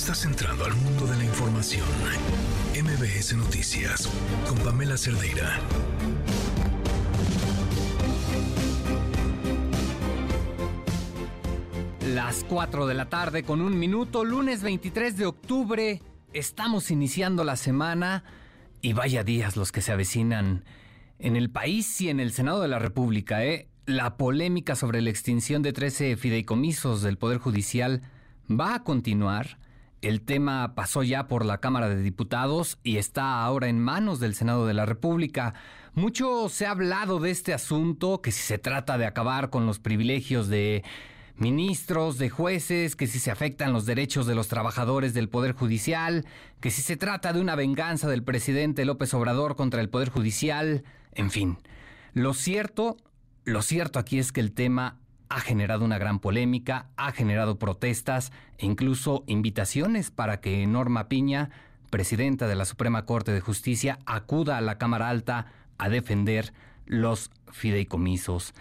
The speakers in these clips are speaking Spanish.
Estás entrando al mundo de la información. MBS Noticias con Pamela Cerdeira. Las 4 de la tarde con un minuto, lunes 23 de octubre. Estamos iniciando la semana y vaya días los que se avecinan en el país y en el Senado de la República. ¿eh? La polémica sobre la extinción de 13 fideicomisos del Poder Judicial va a continuar. El tema pasó ya por la Cámara de Diputados y está ahora en manos del Senado de la República. Mucho se ha hablado de este asunto, que si se trata de acabar con los privilegios de ministros, de jueces, que si se afectan los derechos de los trabajadores del Poder Judicial, que si se trata de una venganza del presidente López Obrador contra el Poder Judicial, en fin. Lo cierto, lo cierto aquí es que el tema ha generado una gran polémica, ha generado protestas e incluso invitaciones para que Norma Piña, presidenta de la Suprema Corte de Justicia, acuda a la Cámara Alta a defender los fideicomisos.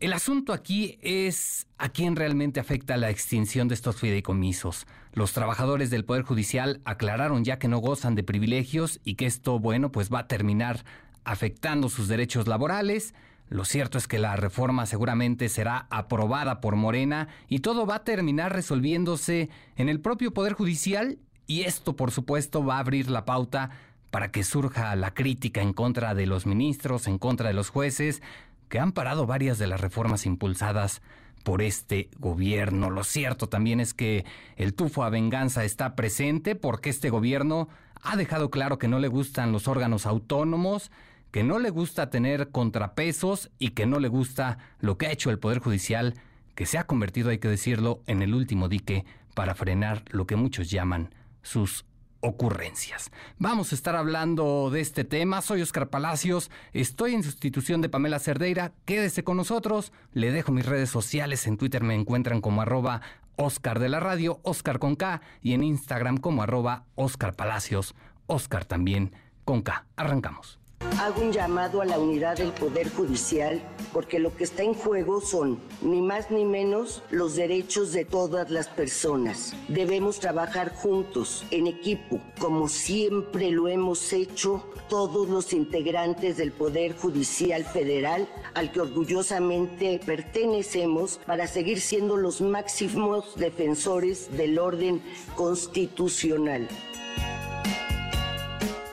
El asunto aquí es a quién realmente afecta la extinción de estos fideicomisos. Los trabajadores del Poder Judicial aclararon ya que no gozan de privilegios y que esto, bueno, pues va a terminar afectando sus derechos laborales. Lo cierto es que la reforma seguramente será aprobada por Morena y todo va a terminar resolviéndose en el propio Poder Judicial y esto por supuesto va a abrir la pauta para que surja la crítica en contra de los ministros, en contra de los jueces, que han parado varias de las reformas impulsadas por este gobierno. Lo cierto también es que el tufo a venganza está presente porque este gobierno ha dejado claro que no le gustan los órganos autónomos, que no le gusta tener contrapesos y que no le gusta lo que ha hecho el Poder Judicial, que se ha convertido, hay que decirlo, en el último dique para frenar lo que muchos llaman sus ocurrencias. Vamos a estar hablando de este tema. Soy Oscar Palacios, estoy en sustitución de Pamela Cerdeira. Quédese con nosotros. Le dejo mis redes sociales. En Twitter me encuentran como arroba Oscar de la Radio, Oscar con K, y en Instagram como arroba Oscar Palacios, Oscar también con K. Arrancamos. Hago un llamado a la unidad del Poder Judicial porque lo que está en juego son ni más ni menos los derechos de todas las personas. Debemos trabajar juntos, en equipo, como siempre lo hemos hecho todos los integrantes del Poder Judicial Federal al que orgullosamente pertenecemos para seguir siendo los máximos defensores del orden constitucional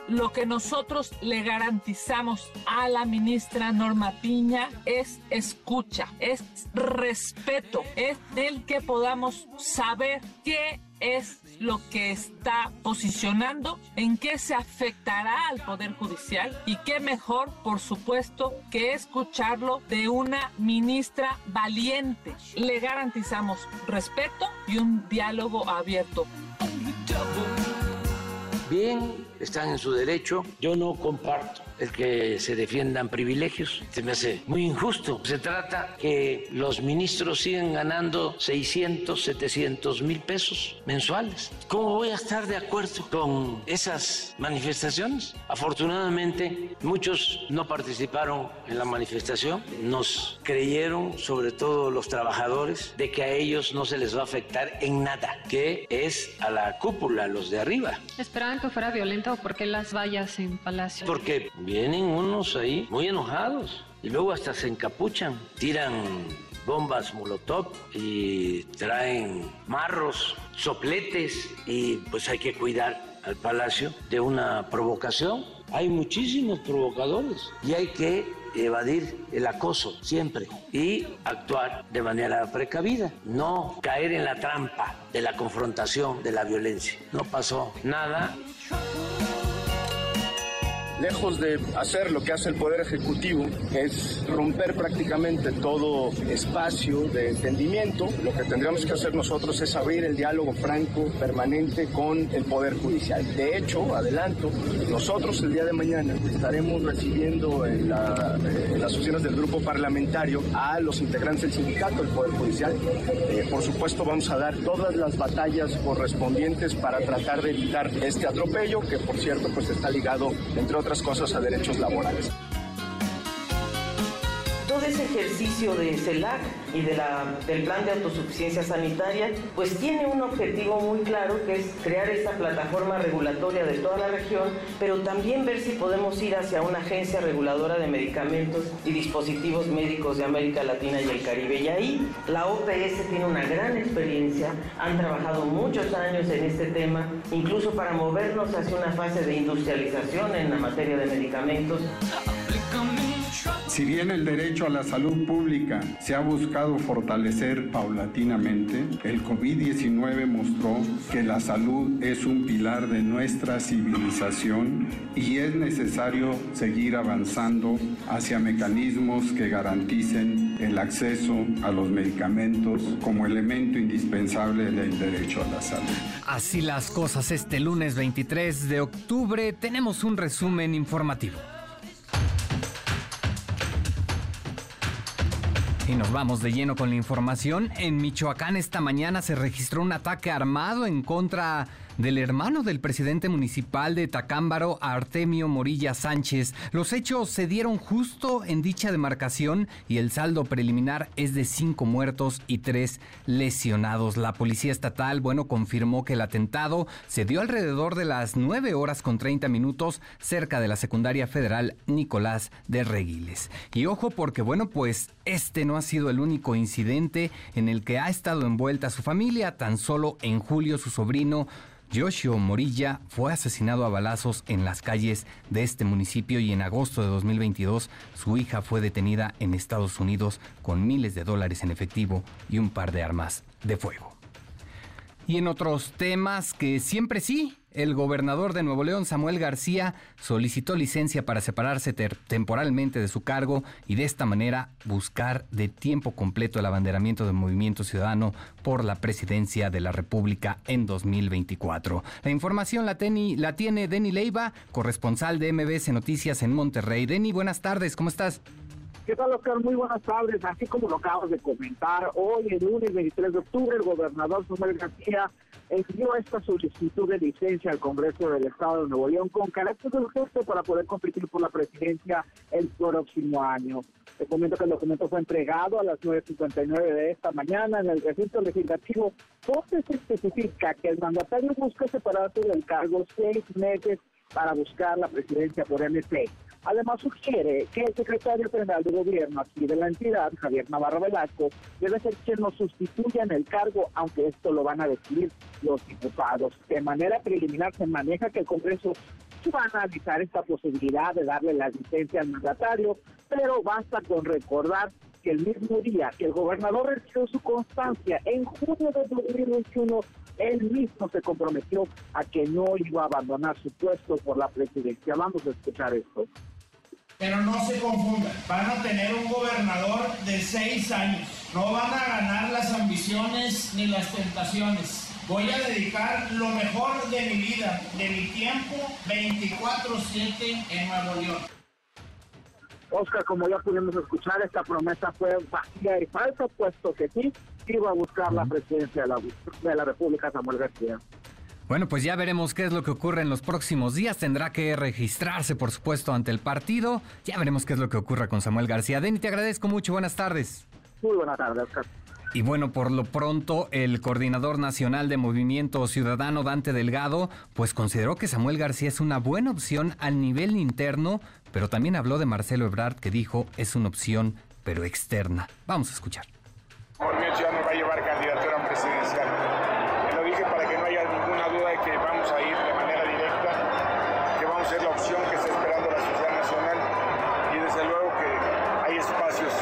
lo que nosotros le garantizamos a la ministra Norma Piña es escucha, es respeto, es el que podamos saber qué es lo que está posicionando, en qué se afectará al Poder Judicial y qué mejor, por supuesto, que escucharlo de una ministra valiente. Le garantizamos respeto y un diálogo abierto. Bien, están en su derecho. Yo no comparto el que se defiendan privilegios. Se me hace muy injusto. Se trata que los ministros sigan ganando 600, 700 mil pesos mensuales. ¿Cómo voy a estar de acuerdo con esas manifestaciones? Afortunadamente, muchos no participaron en la manifestación. Nos creyeron, sobre todo los trabajadores, de que a ellos no se les va a afectar en nada, que es a la cúpula, los de arriba. ¿Esperaban que fuera violento? ¿Por qué las vallas en Palacio? Porque vienen unos ahí muy enojados y luego hasta se encapuchan, tiran bombas molotov y traen marros, sopletes y pues hay que cuidar al palacio de una provocación. Hay muchísimos provocadores y hay que evadir el acoso siempre y actuar de manera precavida, no caer en la trampa de la confrontación, de la violencia. No pasó nada lejos de hacer lo que hace el Poder Ejecutivo, que es romper prácticamente todo espacio de entendimiento, lo que tendríamos que hacer nosotros es abrir el diálogo franco, permanente con el Poder Judicial. De hecho, adelanto, nosotros el día de mañana estaremos recibiendo en, las oficinas del grupo parlamentario a los integrantes del sindicato del Poder Judicial. Eh, por supuesto, vamos a dar todas las batallas correspondientes para tratar de evitar este atropello, que por cierto, pues está ligado, entre otras cosas a derechos laborales. todo ese ejercicio de CELAC y de la, del plan de autosuficiencia sanitaria, pues tiene un objetivo muy claro que es crear esta plataforma regulatoria de toda la región, pero también ver si podemos ir hacia una agencia reguladora de medicamentos y dispositivos médicos de América Latina y el Caribe. Y ahí la OPS tiene una gran experiencia, han trabajado muchos años en este tema, incluso para movernos hacia una fase de industrialización en la materia de medicamentos. Si bien el derecho a la salud pública se ha buscado fortalecer paulatinamente, el COVID-19 mostró que la salud es un pilar de nuestra civilización y es necesario seguir avanzando hacia mecanismos que garanticen el acceso a los medicamentos como elemento indispensable del derecho a la salud. Así las cosas este lunes 23 de octubre tenemos un resumen informativo. Y nos vamos de lleno con la información. En Michoacán esta mañana se registró un ataque armado en contra del hermano del presidente municipal de Tacámbaro, Artemio Morilla Sánchez. Los hechos se dieron justo en dicha demarcación y el saldo preliminar es de cinco muertos y tres lesionados. La policía estatal, bueno, confirmó que el atentado se dio alrededor de las 9 horas con 30 minutos cerca de la secundaria federal Nicolás de Reguiles. Y ojo porque, bueno, pues este no ha sido el único incidente en el que ha estado envuelta su familia. Tan solo en julio su sobrino Yoshio Morilla fue asesinado a balazos en las calles de este municipio y en agosto de 2022 su hija fue detenida en Estados Unidos con miles de dólares en efectivo y un par de armas de fuego. Y en otros temas que siempre sí, el gobernador de Nuevo León, Samuel García, solicitó licencia para separarse temporalmente de su cargo y de esta manera buscar de tiempo completo el abanderamiento del Movimiento Ciudadano por la presidencia de la República en 2024. La información la, tiene Denny Leiva, corresponsal de MBS Noticias en Monterrey. Denny, buenas tardes, ¿cómo estás? ¿Qué tal, Oscar? Muy buenas tardes. Así como lo acabas de comentar, hoy, el lunes 23 de octubre, el gobernador Samuel García envió esta solicitud de licencia al Congreso del Estado de Nuevo León con carácter de urgente para poder competir por la presidencia el próximo año. Te comento que el documento fue entregado a las 9.59 de esta mañana en el recinto legislativo, donde se especifica que el mandatario busca separarse del cargo seis meses para buscar la presidencia por MP. Además, sugiere que el secretario general de gobierno aquí de la entidad, Javier Navarro Velasco, debe ser quien lo sustituya en el cargo, aunque esto lo van a decidir los diputados. De manera preliminar se maneja que el Congreso va a analizar esta posibilidad de darle la licencia al mandatario, pero basta con recordar que el mismo día que el gobernador recibió su constancia en junio de 2021, él mismo se comprometió a que no iba a abandonar su puesto por la presidencia. Vamos a escuchar esto. Pero no se confundan, van a tener un gobernador de seis años. No van a ganar las ambiciones ni las tentaciones. Voy a dedicar lo mejor de mi vida, de mi tiempo, 24/7 en Nuevo León. Oscar, como ya pudimos escuchar, esta promesa fue vacía y falsa, puesto que sí iba a buscar la presidencia de la, de la República Samuel García. Bueno, pues ya veremos qué es lo que ocurre en los próximos días. Tendrá que registrarse, por supuesto, ante el partido. Ya veremos qué es lo que ocurre con Samuel García. Denny, te agradezco mucho. Buenas tardes. Muy buenas tardes, Oscar. Y bueno, por lo pronto, el coordinador nacional de Movimiento Ciudadano, Dante Delgado, pues consideró que Samuel García es una buena opción al nivel interno, pero también habló de Marcelo Ebrard, que dijo es una opción, pero externa. Vamos a escuchar. Movimiento Ciudadano va a llevar candidatura presidencial. Te lo dije para que no haya ninguna duda de que vamos a ir de manera directa, que vamos a ser la opción que está esperando la sociedad nacional y desde luego que hay espacios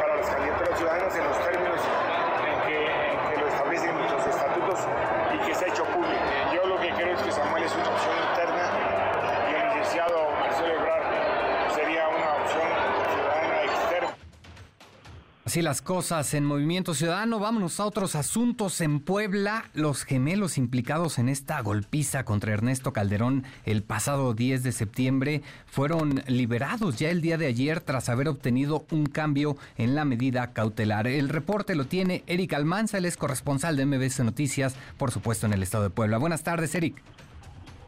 para las candidaturas ciudadanas en los términos en que, en que lo establecen nuestros estatutos y que se ha hecho público. Yo lo que creo es que Samuel es una opción interna y el licenciado Marcelo Ebrard sería una opción ciudadana externa. Así las cosas en Movimiento Ciudadano. Vámonos a otros asuntos. En Puebla, los gemelos implicados en esta golpiza contra Ernesto Calderón el pasado 10 de septiembre fueron liberados ya el día de ayer tras haber obtenido un cambio en la medida cautelar. El reporte lo tiene Eric Almanza, él es corresponsal de MBS Noticias, por supuesto en el estado de Puebla. Buenas tardes, Eric.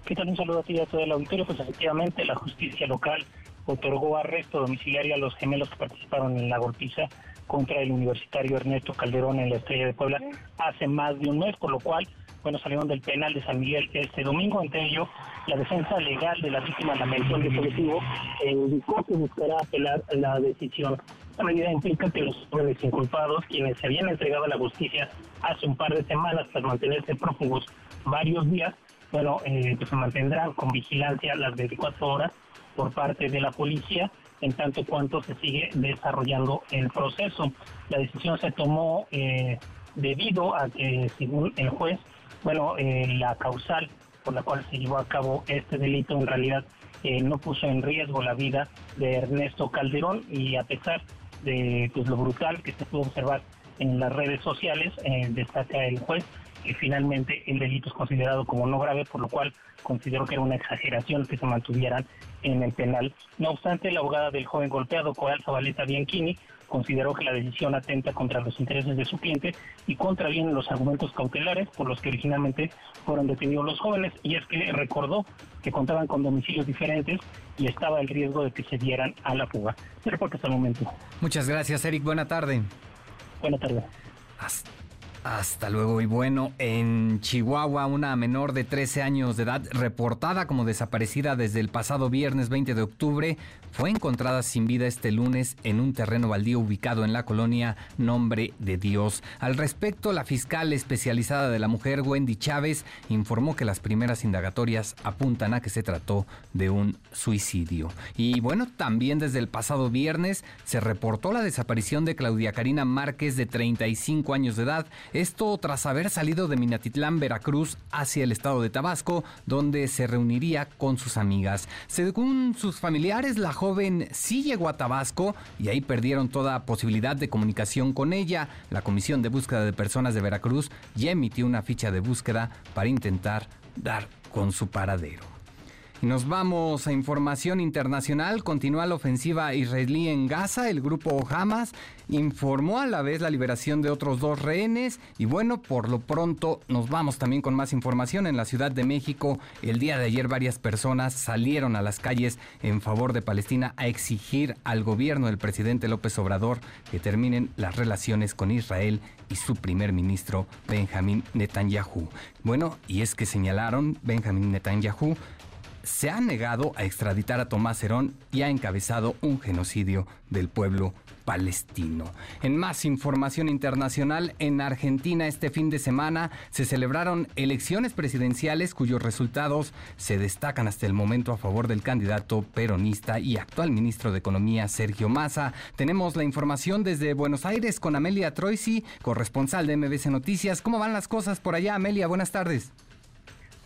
¿Qué tal? Un saludo a ti y a todo el auditorio. Pues efectivamente la justicia local otorgó arresto domiciliario a los gemelos que participaron en la golpiza contra el universitario Ernesto Calderón en la Estrella de Puebla hace más de un mes, por lo cual, bueno, salieron del penal de San Miguel este domingo. Entre ello, la defensa legal de la víctima lamentó el dispositivo e indicó que buscará apelar la decisión. La medida implica que los jóvenes inculpados, quienes se habían entregado a la justicia hace un par de semanas tras mantenerse prófugos varios días, bueno, eh, pues se mantendrán con vigilancia las 24 horas por parte de la policía en tanto cuanto se sigue desarrollando el proceso. La decisión se tomó eh, debido a que, según el juez, bueno, eh, la causal por la cual se llevó a cabo este delito en realidad eh, no puso en riesgo la vida de Ernesto Calderón y a pesar de pues, lo brutal que se pudo observar en las redes sociales, destaca el juez que finalmente el delito es considerado como no grave, por lo cual considero que era una exageración que se mantuvieran en el penal. No obstante, la abogada del joven golpeado, Coral Zabaleta Bianchini, consideró que la decisión atenta contra los intereses de su cliente y contraviene los argumentos cautelares por los que originalmente fueron detenidos los jóvenes, y es que recordó que contaban con domicilios diferentes y estaba el riesgo de que se dieran a la fuga. Pero porque hasta el momento. Muchas gracias, Eric. Buena tarde. Buena tarde. Hasta luego. Y bueno, en Chihuahua una menor de 13 años de edad reportada como desaparecida desde el pasado viernes 20 de octubre fue encontrada sin vida este lunes en un terreno baldío ubicado en la colonia Nombre de Dios. Al respecto, la fiscal especializada de la mujer Wendy Chávez informó que las primeras indagatorias apuntan a que se trató de un suicidio. Y bueno, también desde el pasado viernes se reportó la desaparición de Claudia Karina Márquez de 35 años de edad esto tras haber salido de Minatitlán, Veracruz, hacia el estado de Tabasco, donde se reuniría con sus amigas. Según sus familiares, la joven sí llegó a Tabasco y ahí perdieron toda posibilidad de comunicación con ella. La Comisión de Búsqueda de Personas de Veracruz ya emitió una ficha de búsqueda para intentar dar con su paradero. Nos vamos a información internacional. Continúa la ofensiva israelí en Gaza. El grupo Hamas informó a la vez la liberación de otros dos rehenes. Y bueno, por lo pronto nos vamos también con más información. En la Ciudad de México, el día de ayer varias personas salieron a las calles en favor de Palestina a exigir al gobierno del presidente López Obrador que terminen las relaciones con Israel y su primer ministro Benjamín Netanyahu. Bueno, y es que señalaron Benjamín Netanyahu se ha negado a extraditar a Tomás Herón y ha encabezado un genocidio del pueblo palestino. En más información internacional, en Argentina este fin de semana se celebraron elecciones presidenciales cuyos resultados se destacan hasta el momento a favor del candidato peronista y actual ministro de Economía Sergio Massa. Tenemos la información desde Buenos Aires con Amelia Troisi, corresponsal de MBC Noticias. ¿Cómo van las cosas por allá, Amelia? Buenas tardes.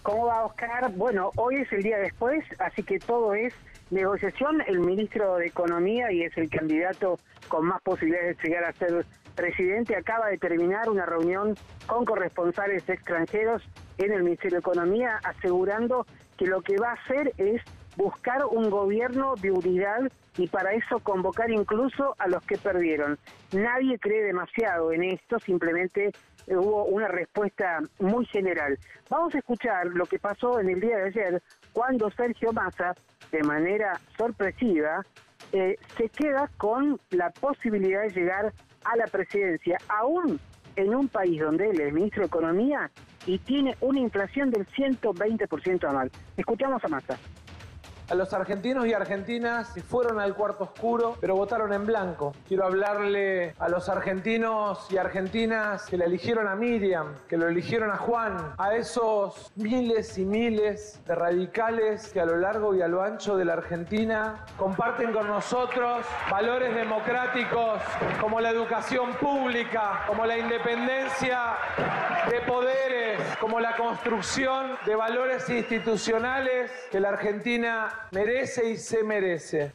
¿Cómo va, Oscar? Bueno, hoy es el día después, así que todo es negociación. El ministro de Economía y es el candidato con más posibilidades de llegar a ser presidente, acaba de terminar una reunión con corresponsales extranjeros en el Ministerio de Economía, asegurando que lo que va a hacer es buscar un gobierno de unidad y para eso convocar incluso a los que perdieron. Nadie cree demasiado en esto, simplemente hubo una respuesta muy general. Vamos a escuchar lo que pasó en el día de ayer cuando Sergio Massa, de manera sorpresiva, eh, se queda con la posibilidad de llegar a la presidencia, aún en un país donde él es ministro de Economía y tiene una inflación del 120% anual. Escuchamos a Massa a los argentinos y argentinas que fueron al cuarto oscuro, pero votaron en blanco. Quiero hablarle a los argentinos y argentinas que le eligieron a Miriam, que lo eligieron a Juan, a esos miles y miles de radicales que a lo largo y a lo ancho de la Argentina comparten con nosotros valores democráticos como la educación pública, como la independencia de poderes, como la construcción de valores institucionales que la Argentina merece y se merece.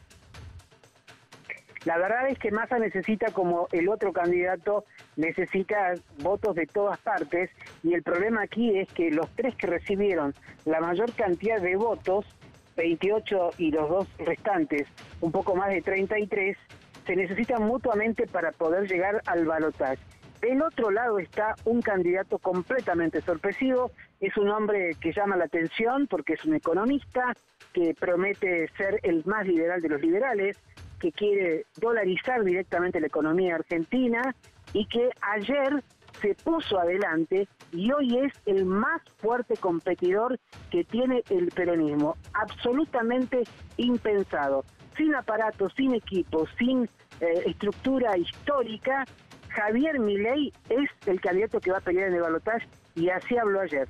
La verdad es que Massa necesita, como el otro candidato, necesita votos de todas partes y el problema aquí es que los tres que recibieron la mayor cantidad de votos, 28 y los dos restantes, un poco más de 33, se necesitan mutuamente para poder llegar al balotaje. Del otro lado está un candidato completamente sorpresivo, es un hombre que llama la atención porque es un economista que promete ser el más liberal de los liberales, que quiere dolarizar directamente la economía argentina y que ayer se puso adelante y hoy es el más fuerte competidor que tiene el peronismo, absolutamente impensado, sin aparato, sin equipo, sin eh, estructura histórica, Javier Milei es el candidato que va a pelear en el balotaje y así habló ayer.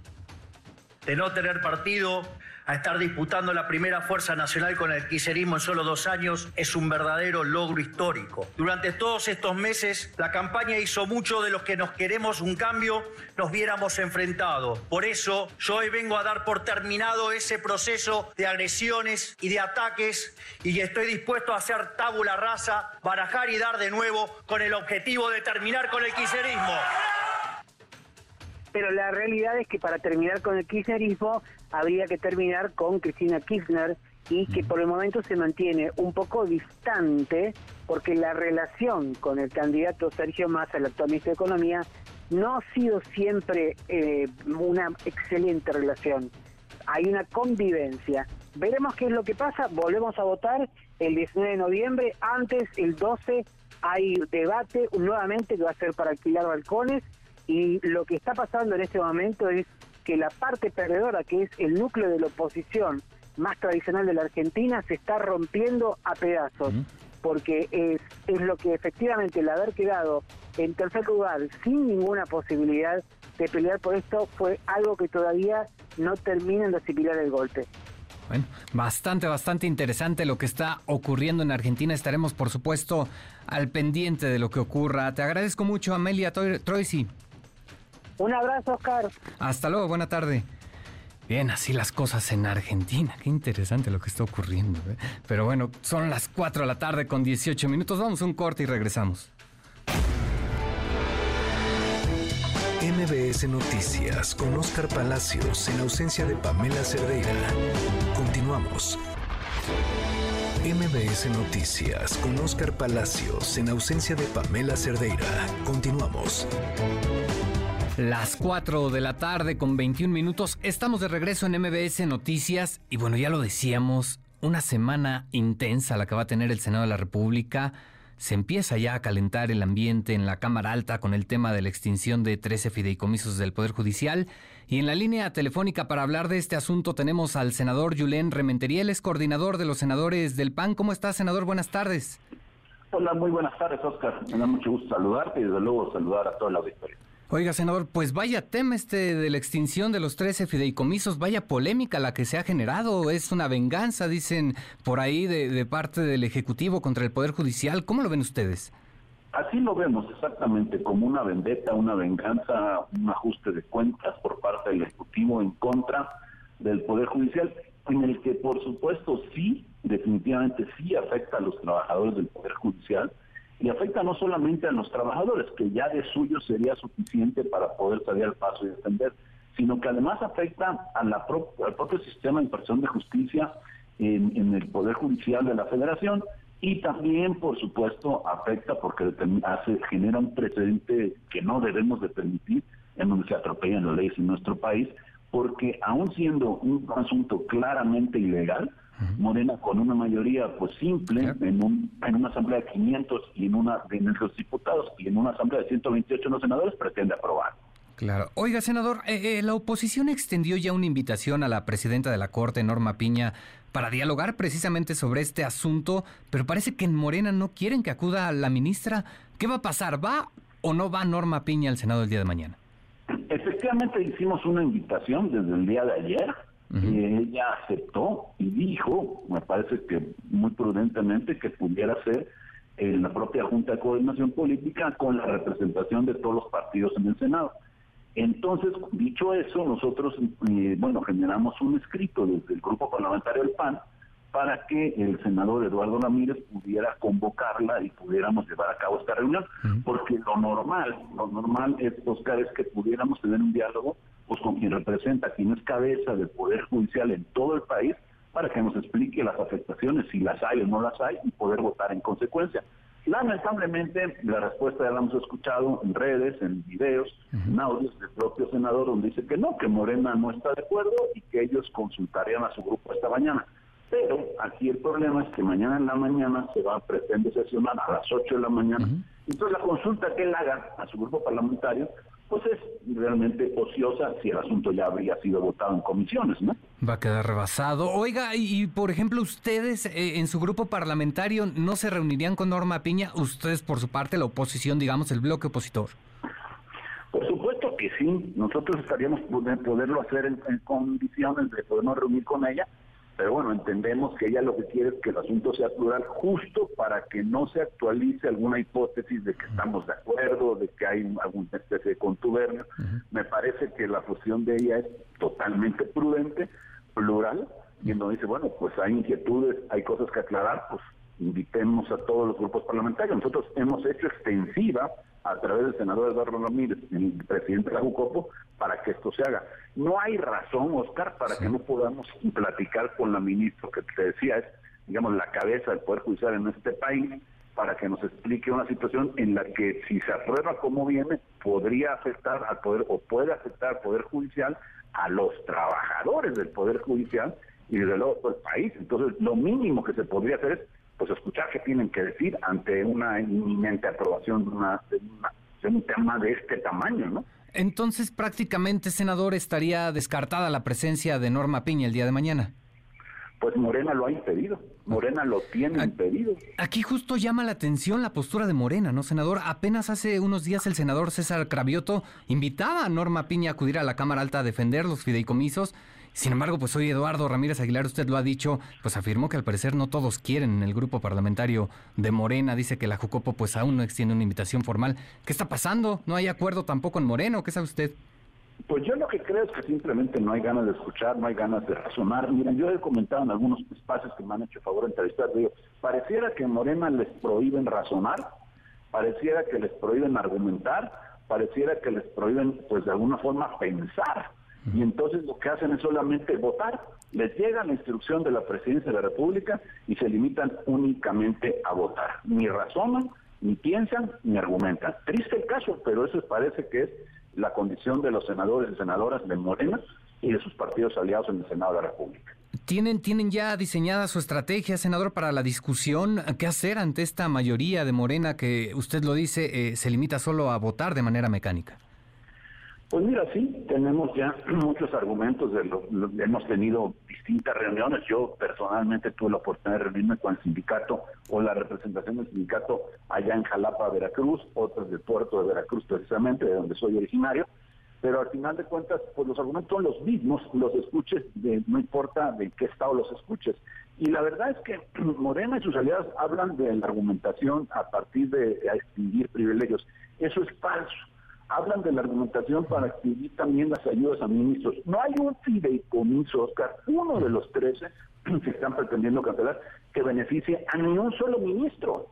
De no tener partido, a estar disputando la primera fuerza nacional con el quiserismo en solo dos años es un verdadero logro histórico. Durante todos estos meses, la campaña hizo mucho de los que nos queremos un cambio nos viéramos enfrentados. Por eso, yo hoy vengo a dar por terminado ese proceso de agresiones y de ataques y estoy dispuesto a hacer tabula rasa, barajar y dar de nuevo con el objetivo de terminar con el quiserismo pero la realidad es que para terminar con el kirchnerismo habría que terminar con Cristina Kirchner y que por el momento se mantiene un poco distante porque la relación con el candidato Sergio Massa, el actual ministro de Economía, no ha sido siempre eh, una excelente relación. Hay una convivencia. Veremos qué es lo que pasa. Volvemos a votar el 19 de noviembre. Antes, el 12, hay debate nuevamente que va a ser para alquilar balcones. Y lo que está pasando en este momento es que la parte perdedora, que es el núcleo de la oposición más tradicional de la Argentina, se está rompiendo a pedazos, porque es, es lo que efectivamente el haber quedado en tercer lugar sin ninguna posibilidad de pelear por esto fue algo que todavía no terminan de asimilar el golpe. Bueno, bastante, bastante interesante lo que está ocurriendo en Argentina. Estaremos, por supuesto, al pendiente de lo que ocurra. Te agradezco mucho, Amelia Troisi. Un abrazo, Oscar. Hasta luego, buena tarde. Bien, así las cosas en Argentina. Qué interesante lo que está ocurriendo. ¿eh? Pero bueno, son las 4 de la tarde con 18 minutos. Vamos a un corte y regresamos. MBS Noticias con Oscar Palacios en ausencia de Pamela Cerdeira. Continuamos. MBS Noticias con Oscar Palacios en ausencia de Pamela Cerdeira. Continuamos. Las 4 de la tarde con 21 minutos. Estamos de regreso en MBS Noticias y bueno, ya lo decíamos, una semana intensa la que va a tener el Senado de la República. Se empieza ya a calentar el ambiente en la Cámara Alta con el tema de la extinción de 13 fideicomisos del Poder Judicial. Y en la línea telefónica para hablar de este asunto tenemos al senador Yulén Rementeriel, es coordinador de los senadores del PAN. ¿Cómo está, senador? Buenas tardes. Hola, muy buenas tardes, Oscar. Me da mucho gusto saludarte y desde luego saludar a toda la auditoría. Oiga, senador, pues vaya tema este de la extinción de los 13 fideicomisos, vaya polémica la que se ha generado, es una venganza, dicen por ahí, de, parte del Ejecutivo contra el Poder Judicial. ¿Cómo lo ven ustedes? Así lo vemos exactamente, como una vendetta, una venganza, un ajuste de cuentas por parte del Ejecutivo en contra del Poder Judicial, en el que por supuesto sí, definitivamente sí afecta a los trabajadores del Poder Judicial, y afecta no solamente a los trabajadores, que ya de suyo sería suficiente para poder salir al paso y defender, sino que además afecta a la al propio sistema de impartición de justicia en, el Poder Judicial de la Federación y también, por supuesto, afecta porque hace, genera un precedente que no debemos de permitir en donde se atropellan las leyes en nuestro país, porque aún siendo un asunto claramente ilegal, Morena con una mayoría pues simple en, un, en una asamblea de 500 y en una de los diputados y en una asamblea de 128 los senadores pretende aprobar. Claro. Oiga, senador, eh, eh, la oposición extendió ya una invitación a la presidenta de la Corte, Norma Piña, para dialogar precisamente sobre este asunto, pero parece que en Morena no quieren que acuda la ministra. ¿Qué va a pasar? ¿Va o no va Norma Piña al Senado el día de mañana? Efectivamente hicimos una invitación desde el día de ayer y ella aceptó y dijo, me parece que muy prudentemente, que pudiera ser en la propia Junta de Coordinación Política con la representación de todos los partidos en el Senado. Entonces, dicho eso, nosotros, eh, bueno, generamos un escrito desde el Grupo Parlamentario del PAN para que el senador Eduardo Ramírez pudiera convocarla y pudiéramos llevar a cabo esta reunión, porque lo normal, lo normal es, Oscar, es que pudiéramos tener un diálogo pues con quien representa, quien es cabeza del Poder Judicial en todo el país, para que nos explique las afectaciones, si las hay o no las hay, y poder votar en consecuencia. Lamentablemente, la respuesta ya la hemos escuchado en redes, en videos, en audios del propio senador, donde dice que no, que Morena no está de acuerdo y que ellos consultarían a su grupo esta mañana. Pero aquí el problema es que mañana en la mañana se va a pretender sesionar a las 8 de la mañana. Entonces la consulta que él haga a su grupo parlamentario, pues es realmente ociosa si el asunto ya habría sido votado en comisiones, ¿no? Va a quedar rebasado. Oiga, y, por ejemplo, ustedes eh, en su grupo parlamentario no se reunirían con Norma Piña, ustedes por su parte, la oposición, digamos, el bloque opositor. Por supuesto que sí, nosotros estaríamos poderlo hacer en, en condiciones de podernos reunir con ella pero bueno, entendemos que ella lo que quiere es que el asunto sea plural justo para que no se actualice alguna hipótesis de que estamos de acuerdo, de que hay alguna especie de contubernio. Me parece que la posición de ella es totalmente prudente, plural, y en donde dice, bueno, pues hay inquietudes, hay cosas que aclarar, pues invitemos a todos los grupos parlamentarios. Nosotros hemos hecho extensiva a través del senador Eduardo Ramírez, el presidente de la Jucopo, para que esto se haga. No hay razón, Oscar, para que no podamos platicar con la ministra, que te decía es, digamos, la cabeza del Poder Judicial en este país, para que nos explique una situación en la que si se aprueba como viene, podría afectar al Poder, o puede afectar al Poder Judicial, a los trabajadores del Poder Judicial y desde luego el país. Entonces, lo mínimo que se podría hacer es pues escuchar qué tienen que decir ante una inminente aprobación de, una, de, un tema de este tamaño, ¿no? Entonces, prácticamente, senador, estaría descartada la presencia de Norma Piña el día de mañana. Pues Morena lo ha impedido. Morena lo tiene impedido. Aquí justo llama la atención la postura de Morena, ¿no, senador? Apenas hace unos días el senador César Cravioto invitaba a Norma Piña a acudir a la Cámara Alta a defender los fideicomisos sin embargo, pues hoy Eduardo Ramírez Aguilar, usted lo ha dicho, pues afirmó que al parecer no todos quieren en el grupo parlamentario de Morena. Dice que la Jucopo pues aún no extiende una invitación formal. ¿Qué está pasando? ¿No hay acuerdo tampoco en Moreno? ¿Qué sabe usted? Pues yo lo que creo es que simplemente no hay ganas de escuchar, no hay ganas de razonar. Miren, yo he comentado en algunos espacios que me han hecho favor de entrevistar, digo, pareciera que en Morena les prohíben razonar, pareciera que les prohíben argumentar, pareciera que les prohíben, pues de alguna forma, pensar y entonces lo que hacen es solamente votar, les llega la instrucción de la presidencia de la República y se limitan únicamente a votar. Ni razonan, ni piensan, ni argumentan. Triste el caso, pero eso parece que es la condición de los senadores y senadoras de Morena y de sus partidos aliados en el Senado de la República. ¿Tienen, ¿Tienen ya diseñada su estrategia, senador, para la discusión? ¿Qué hacer ante esta mayoría de Morena que usted lo dice, eh, se limita solo a votar de manera mecánica? Pues mira, sí, tenemos ya muchos argumentos, de lo, hemos tenido distintas reuniones, yo personalmente tuve la oportunidad de reunirme con el sindicato o la representación del sindicato allá en Jalapa, Veracruz, otras del puerto de Veracruz precisamente, de donde soy originario, pero al final de cuentas, pues los argumentos son los mismos, los escuches, de, no importa de qué estado los escuches. Y la verdad es que Morena y sus aliados hablan de la argumentación a partir de extinguir privilegios. Eso es falso hablan de la argumentación para extinguir también las ayudas a ministros. No hay un fideicomiso, Oscar, uno de los 13 que están pretendiendo cancelar, que beneficie a ni un solo ministro.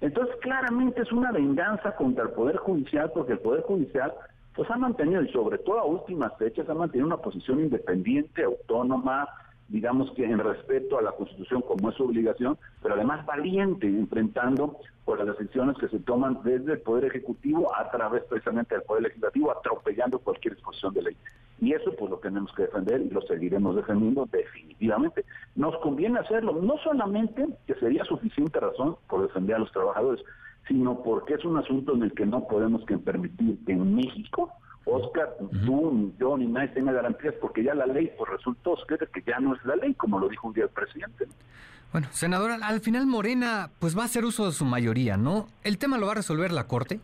Entonces, claramente es una venganza contra el Poder Judicial, porque el Poder Judicial pues ha mantenido, y sobre todo a últimas fechas, ha mantenido una posición independiente, autónoma, digamos que en respeto a la Constitución como es su obligación, pero además valiente, enfrentando por las decisiones que se toman desde el Poder Ejecutivo a través precisamente del Poder Legislativo, atropellando cualquier disposición de ley. Y eso pues lo tenemos que defender y lo seguiremos defendiendo definitivamente. Nos conviene hacerlo, no solamente que sería suficiente razón por defender a los trabajadores, sino porque es un asunto en el que no podemos que permitir en México Oscar, tú, ni yo, ni nadie tenga garantías porque ya la ley pues resultó, Oscar, que ya no es la ley, como lo dijo un día el presidente. Bueno, senador, al final Morena pues va a hacer uso de su mayoría, ¿no? ¿El tema lo va a resolver la Corte?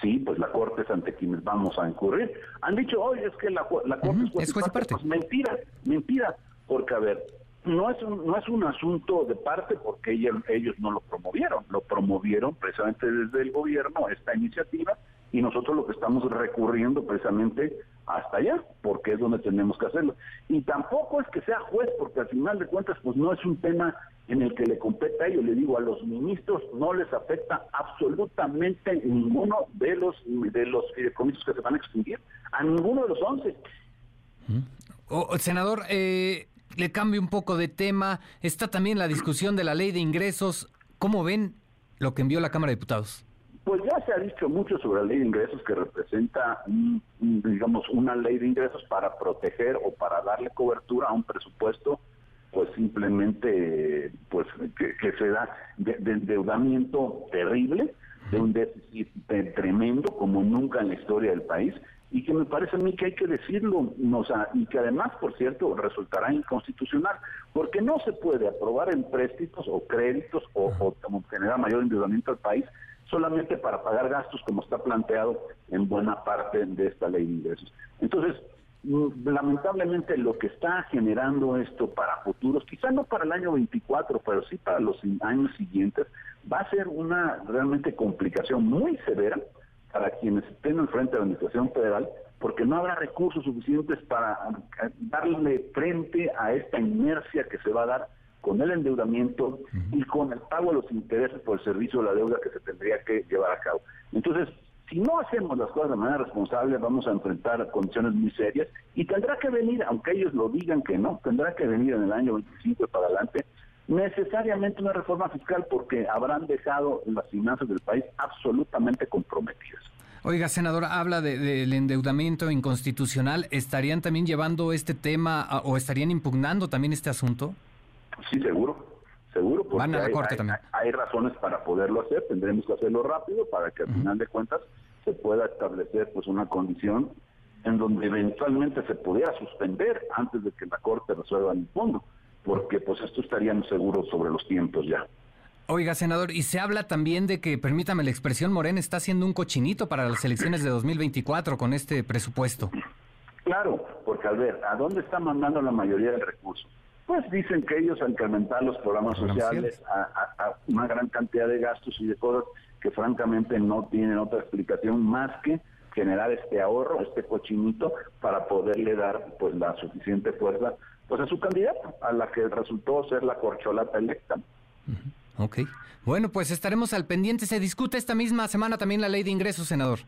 Sí, pues la Corte es ante quienes vamos a incurrir. Han dicho, oye, es que la, la Corte es juez y parte. Pues mentira, mentira, porque a ver, no es un, no es un asunto de parte porque ellos, ellos no lo promovieron, lo promovieron precisamente desde el gobierno esta iniciativa y nosotros lo que estamos recurriendo precisamente hasta allá, porque es donde tenemos que hacerlo. Y tampoco es que sea juez, porque al final de cuentas pues no es un tema en el que le compete a ellos, le digo, a los ministros no les afecta absolutamente ninguno de los de los fideicomisos que se van a extinguir, a ninguno de los once. Oh, senador, eh, le cambio un poco de tema, está también la discusión de la ley de ingresos, ¿cómo ven lo que envió la Cámara de Diputados? Pues ya se ha dicho mucho sobre la ley de ingresos que representa, digamos, una ley de ingresos para proteger o para darle cobertura a un presupuesto, pues simplemente, pues que, se da de, endeudamiento terrible, de un déficit tremendo como nunca en la historia del país y que me parece a mí que hay que decirlo, o sea, y que además, por cierto, resultará inconstitucional, porque no se puede aprobar empréstitos o créditos o, o generar mayor endeudamiento al país solamente para pagar gastos como está planteado en buena parte de esta ley de ingresos. Entonces, mm, lamentablemente lo que está generando esto para futuros, quizá no para el año 24, pero sí para los años siguientes, va a ser una realmente complicación muy severa para quienes estén al frente de la Administración Federal, porque no habrá recursos suficientes para darle frente a esta inercia que se va a dar con el endeudamiento y con el pago de los intereses por el servicio de la deuda que se tendría que llevar a cabo. Entonces, si no hacemos las cosas de manera responsable, vamos a enfrentar condiciones muy serias y tendrá que venir, aunque ellos lo digan que no, tendrá que venir en el año 25 para adelante necesariamente una reforma fiscal porque habrán dejado las finanzas del país absolutamente comprometidas. Oiga, senador, habla del endeudamiento inconstitucional. ¿Estarían también llevando este tema o estarían impugnando también este asunto? Sí, seguro, seguro. Porque Van a la hay, corte también. Hay, razones para poderlo hacer, tendremos que hacerlo rápido para que al final de cuentas se pueda establecer pues una condición en donde eventualmente se pudiera suspender antes de que la corte resuelva el fondo porque pues esto estaríamos seguros sobre los tiempos ya. Oiga, senador, y se habla también de que, permítame la expresión, Morena está haciendo un cochinito para las elecciones de 2024 con este presupuesto. Claro, porque al ver, ¿a dónde está mandando la mayoría del recurso? Pues dicen que ellos al incrementar los programas sociales a, una gran cantidad de gastos y de cosas que francamente no tienen otra explicación más que generar este ahorro, este cochinito, para poderle dar pues la suficiente fuerza pues a su candidata, a la que resultó ser la corcholata electa. Ok. Bueno, pues estaremos al pendiente. Se discute esta misma semana también la ley de ingresos, senador.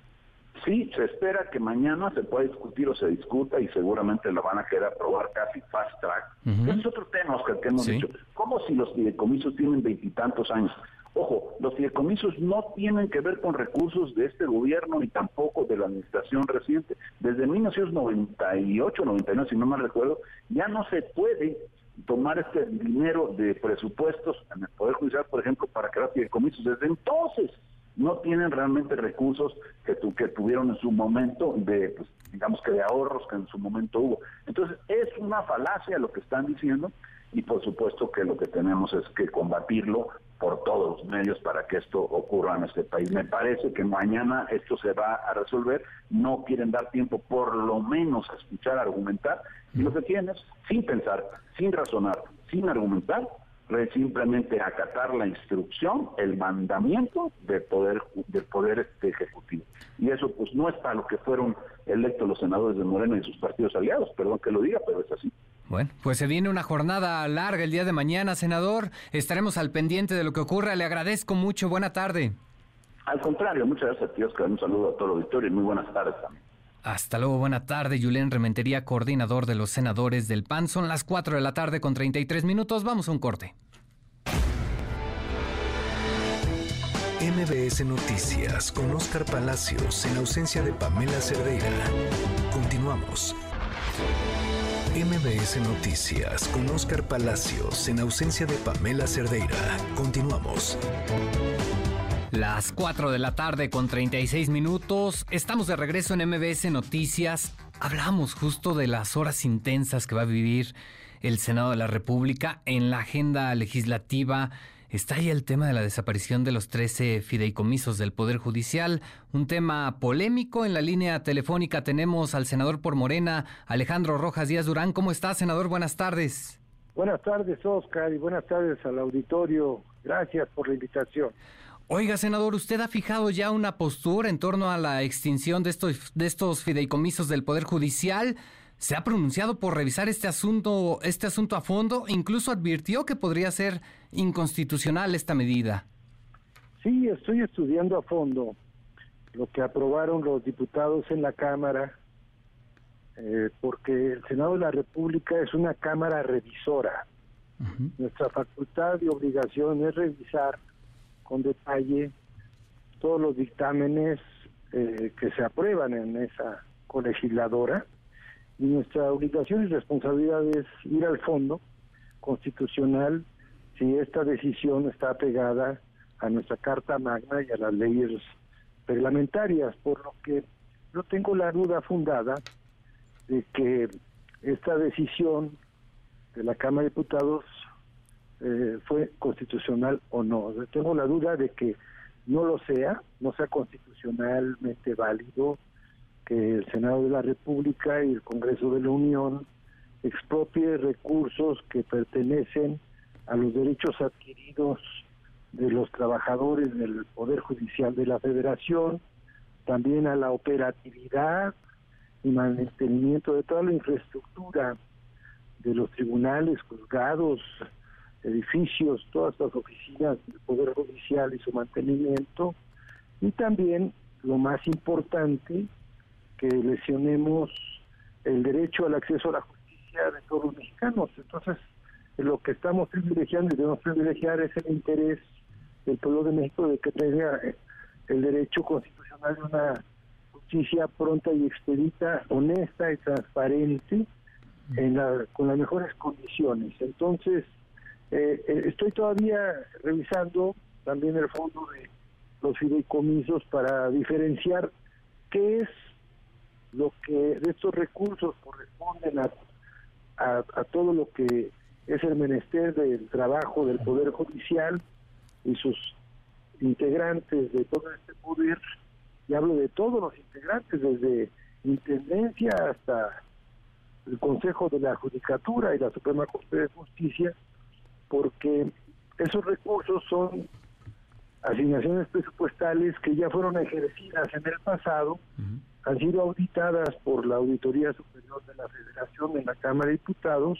Sí, se espera que mañana se pueda discutir o se discuta y seguramente lo van a querer aprobar casi fast track. es otro tema, Oscar, que hemos dicho. ¿Cómo si los fideicomisos tienen veintitantos años? Ojo, los fideicomisos no tienen que ver con recursos de este gobierno ni tampoco de la administración reciente. Desde 1998, 99, si no mal recuerdo, ya no se puede tomar este dinero de presupuestos en el Poder Judicial, por ejemplo, para crear fideicomisos. Desde entonces no tienen realmente recursos que, que tuvieron en su momento de, pues, digamos que de ahorros que en su momento hubo. Entonces, es una falacia lo que están diciendo y por supuesto que lo que tenemos es que combatirlo por todos los medios para que esto ocurra en este país. Me parece que mañana esto se va a resolver, no quieren dar tiempo por lo menos a escuchar, argumentar, y lo que tienen es, sin pensar, sin razonar, sin argumentar, simplemente acatar la instrucción, el mandamiento del poder del poder este, ejecutivo. Y eso pues no es para lo que fueron electos los senadores de Moreno y sus partidos aliados, perdón que lo diga, pero es así. Bueno, pues se viene una jornada larga el día de mañana, senador. Estaremos al pendiente de lo que ocurra. Le agradezco mucho. Buena tarde. Al contrario, muchas gracias a ti, Oscar. Un saludo a todo el auditorio y muy buenas tardes también. Hasta luego, buena tarde. Julián Rementería, coordinador de los senadores del PAN. Son las 4 de la tarde con 33 minutos. Vamos a un corte. MBS Noticias con Oscar Palacios en ausencia de Pamela Cerdeira. Continuamos. MBS Noticias con Oscar Palacios en ausencia de Pamela Cerdeira. Continuamos. Las 4 de la tarde con 36 minutos. Estamos de regreso en MBS Noticias. Hablamos justo de las horas intensas que va a vivir el Senado de la República en la agenda legislativa Está ahí el tema de la desaparición de los 13 fideicomisos del Poder Judicial, un tema polémico. En la línea telefónica tenemos al senador por Morena, Alejandro Rojas Díaz Durán. ¿Cómo está, senador? Buenas tardes. Buenas tardes, Oscar, y buenas tardes al auditorio. Gracias por la invitación. Oiga, senador, ¿usted ha fijado ya una postura en torno a la extinción de estos, de estos fideicomisos del Poder Judicial? se ha pronunciado por revisar este asunto, este asunto a fondo, incluso advirtió que podría ser inconstitucional esta medida. Sí, estoy estudiando a fondo lo que aprobaron los diputados en la Cámara, eh, porque el Senado de la República es una Cámara revisora. Nuestra facultad y obligación es revisar con detalle todos los dictámenes eh, que se aprueban en esa colegisladora. Y nuestra obligación y responsabilidad es ir al fondo constitucional si esta decisión está pegada a nuestra Carta Magna y a las leyes reglamentarias, por lo que yo tengo la duda fundada de que esta decisión de la Cámara de Diputados eh, fue constitucional o no. Tengo la duda de que no lo sea, no sea constitucionalmente válido que el Senado de la República y el Congreso de la Unión expropie recursos que pertenecen a los derechos adquiridos de los trabajadores del Poder Judicial de la Federación, también a la operatividad y mantenimiento de toda la infraestructura de los tribunales, juzgados, edificios, todas las oficinas del Poder Judicial y su mantenimiento, y también, lo más importante, que lesionemos el derecho al acceso a la justicia de todos los mexicanos. Entonces, lo que estamos privilegiando y debemos privilegiar es el interés del pueblo de México de que tenga el derecho constitucional de una justicia pronta y expedita, honesta y transparente, en la, con las mejores condiciones. Entonces, eh, eh, estoy todavía revisando también el fondo de los fideicomisos para diferenciar qué es lo que de estos recursos corresponden a, a, todo lo que es el menester del trabajo del Poder Judicial y sus integrantes de todo este poder, y hablo de todos los integrantes, desde Intendencia hasta el Consejo de la Judicatura y la Suprema Corte de Justicia, porque esos recursos son asignaciones presupuestales que ya fueron ejercidas en el pasado, han sido auditadas por la Auditoría Superior de la Federación en la Cámara de Diputados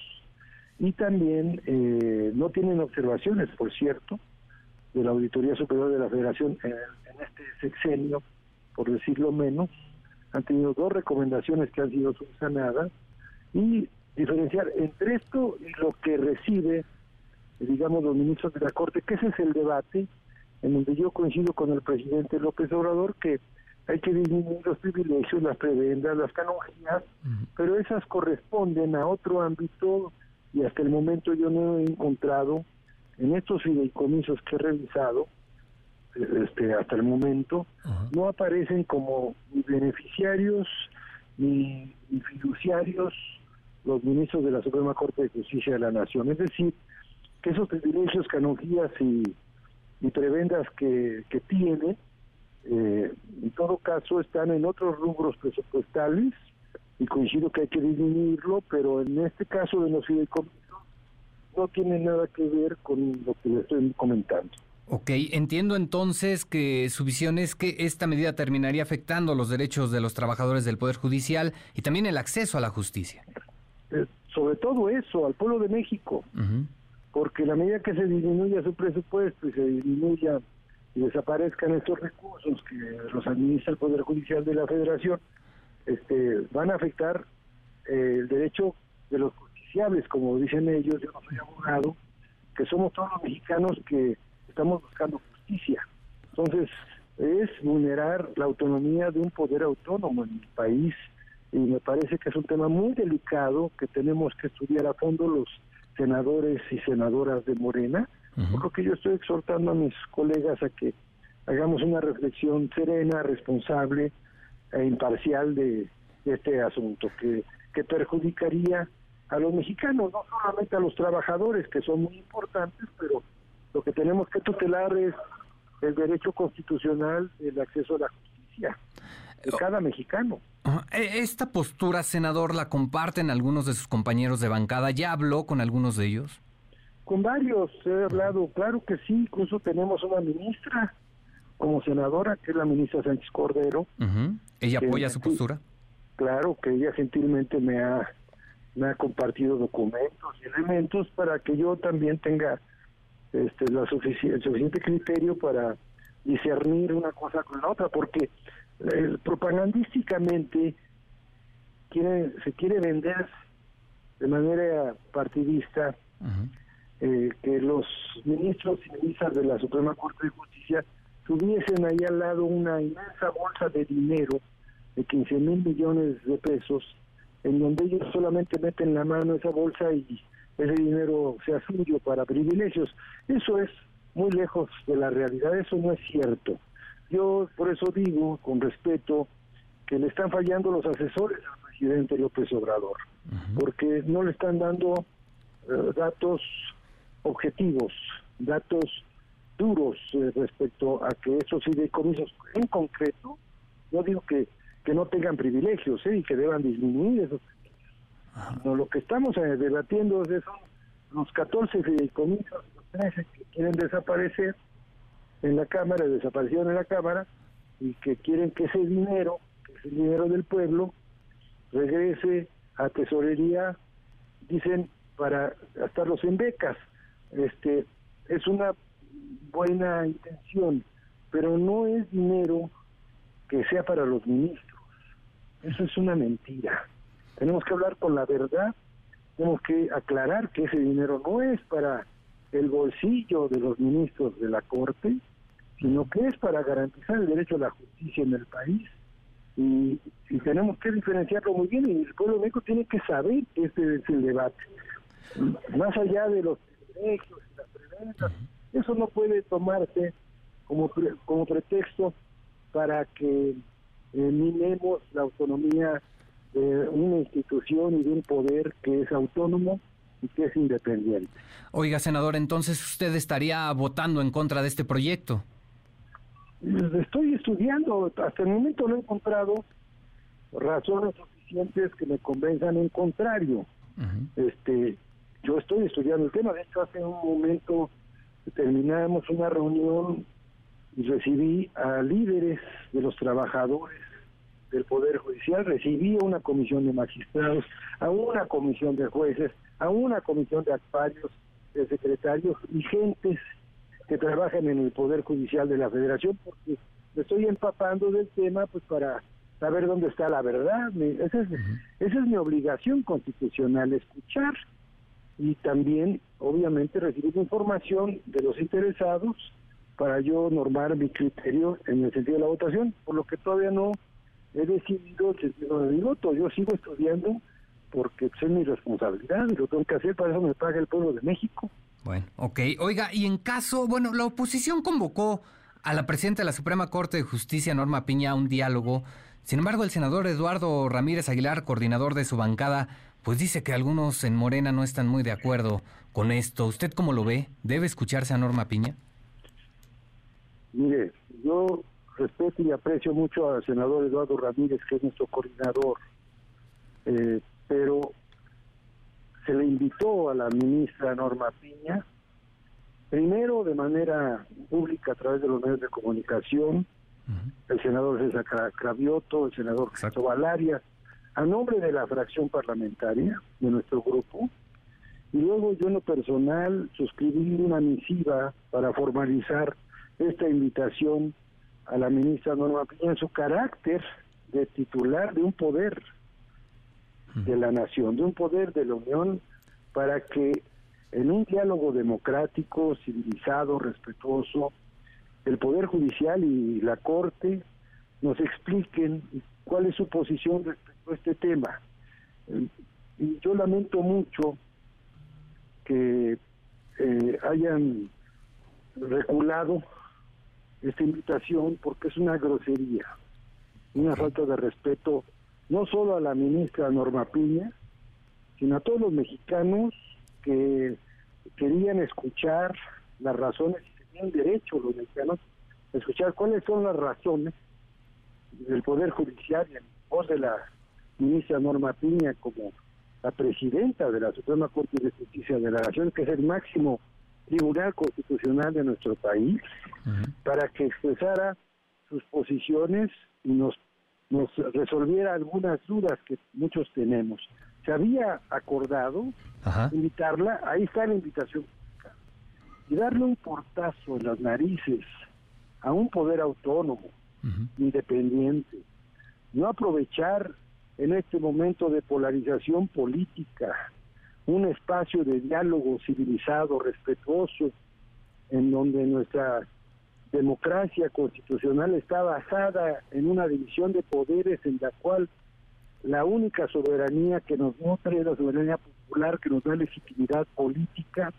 y también eh, no tienen observaciones, por cierto, de la Auditoría Superior de la Federación en, en este sexenio, por decirlo menos, han tenido dos recomendaciones que han sido subsanadas y diferenciar entre esto y lo que recibe digamos, los ministros de la Corte, que ese es el debate en donde yo coincido con el presidente López Obrador que hay que disminuir los privilegios, las prebendas, las canonjías, pero esas corresponden a otro ámbito y hasta el momento yo no he encontrado en estos fideicomisos que he revisado, este, hasta el momento, no aparecen como ni beneficiarios ni, ni fiduciarios los ministros de la Suprema Corte de Justicia de la Nación. Es decir, que esos privilegios, canonjías y, y prebendas que, que tiene, eh, en todo caso están en otros rubros presupuestales y coincido que hay que disminuirlo, pero en este caso de los fideicomisos no tiene nada que ver con lo que le estoy comentando. Ok, entiendo entonces que su visión es que esta medida terminaría afectando los derechos de los trabajadores del Poder Judicial y también el acceso a la justicia. Eh, sobre todo eso, al pueblo de México porque la medida que se disminuya su presupuesto y se disminuya y desaparezcan estos recursos que los administra el Poder Judicial de la Federación, este, van a afectar eh, el derecho de los justiciables, como dicen ellos, yo no soy abogado, que somos todos los mexicanos que estamos buscando justicia. Entonces, es vulnerar la autonomía de un poder autónomo en el país y me parece que es un tema muy delicado que tenemos que estudiar a fondo los senadores y senadoras de Morena. Que yo estoy exhortando a mis colegas a que hagamos una reflexión serena, responsable e imparcial de, este asunto, que, que perjudicaría a los mexicanos, no solamente a los trabajadores, que son muy importantes, pero lo que tenemos que tutelar es el derecho constitucional del acceso a la justicia de cada mexicano. E, ¿Esta postura, senador, la comparten algunos de sus compañeros de bancada? ¿Ya habló con algunos de ellos? Con varios he hablado, claro que sí, incluso tenemos una ministra como senadora, que es la ministra Sánchez Cordero. ¿Ella apoya su postura? Claro, que ella gentilmente me ha, me ha compartido documentos y elementos para que yo también tenga este, la el suficiente criterio para discernir una cosa con la otra, porque propagandísticamente quiere, se quiere vender de manera partidista eh, que los ministros y ministras de la Suprema Corte de Justicia tuviesen ahí al lado una inmensa bolsa de dinero de 15 mil millones de pesos, en donde ellos solamente meten la mano a esa bolsa y ese dinero sea suyo para privilegios. Eso es muy lejos de la realidad, eso no es cierto. Yo por eso digo, con respeto, que le están fallando los asesores al presidente López Obrador, porque no le están dando eh, datos objetivos, datos duros eh, respecto a que esos fideicomisos en concreto, no digo que, que no tengan privilegios ¿eh? y que deban disminuir esos no, lo que estamos debatiendo es son los 14 fideicomisos, los 13 que quieren desaparecer en la Cámara, desaparecieron en la Cámara, y que quieren que ese dinero, que ese dinero del pueblo, regrese a tesorería, dicen, para gastarlos en becas. Este, es una buena intención, pero no es dinero que sea para los ministros. Eso es una mentira. Tenemos que hablar con la verdad, tenemos que aclarar que ese dinero no es para el bolsillo de los ministros de la Corte, sino que es para garantizar el derecho a la justicia en el país. Y, tenemos que diferenciarlo muy bien y el pueblo de México tiene que saber que este es el debate. Más allá de los privilegios y las preventas, eso no puede tomarse como, como pretexto para que eh, minemos la autonomía de una institución y de un poder que es autónomo y que es independiente. Oiga, senador, entonces usted estaría votando en contra de este proyecto. Estoy estudiando, hasta el momento no he encontrado razones suficientes que me convenzan en contrario. Este, yo estoy estudiando el tema, de hecho hace un momento terminamos una reunión y recibí a líderes de los trabajadores del Poder Judicial, recibí a una comisión de magistrados, a una comisión de jueces, a una comisión de actuarios, de secretarios y gentes que trabajan en el Poder Judicial de la Federación, porque me estoy empapando del tema pues para saber dónde está la verdad. esa, es, esa es mi obligación constitucional, escuchar y también, obviamente, recibir información de los interesados para yo normar mi criterio en el sentido de la votación, por lo que todavía no he decidido el sentido de mi voto. Yo sigo estudiando porque es mi responsabilidad y lo tengo que hacer, para eso me paga el pueblo de México. Bueno, ok. Oiga, y en caso, bueno, la oposición convocó a la presidenta de la Suprema Corte de Justicia, Norma Piña, a un diálogo. Sin embargo, el senador Eduardo Ramírez Aguilar, coordinador de su bancada, pues dice que algunos en Morena no están muy de acuerdo con esto. ¿Usted cómo lo ve? ¿Debe escucharse a Norma Piña? Mire, yo respeto y aprecio mucho al senador Eduardo Ramírez, que es nuestro coordinador, eh, pero se le invitó a la ministra Norma Piña, primero de manera pública a través de los medios de comunicación, el senador César Cravioto, el senador Cristóbal Arias, a nombre de la fracción parlamentaria de nuestro grupo, y luego yo en lo personal suscribí una misiva para formalizar esta invitación a la ministra Norma Piña en su carácter de titular de un poder de la nación, de un poder de la Unión, para que en un diálogo democrático, civilizado, respetuoso, el Poder Judicial y la Corte nos expliquen cuál es su posición respecto a este tema. Y yo lamento mucho que eh, hayan reculado esta invitación porque es una grosería, una falta de respeto no solo a la ministra Norma Piña, sino a todos los mexicanos que querían escuchar las razones y tenían derecho los mexicanos a escuchar cuáles son las razones del Poder Judicial y en voz de la ministra Norma Piña como la presidenta de la Suprema Corte de Justicia de la Nación, que es el máximo tribunal constitucional de nuestro país, para que expresara sus posiciones y nos, nos resolviera algunas dudas que muchos tenemos. Se había acordado invitarla, ahí está la invitación, y darle un portazo en las narices a un poder autónomo, independiente, no aprovechar en este momento de polarización política un espacio de diálogo civilizado, respetuoso, en donde nuestra democracia constitucional está basada en una división de poderes en la cual la única soberanía que nos nutre es la soberanía popular que nos da legitimidad política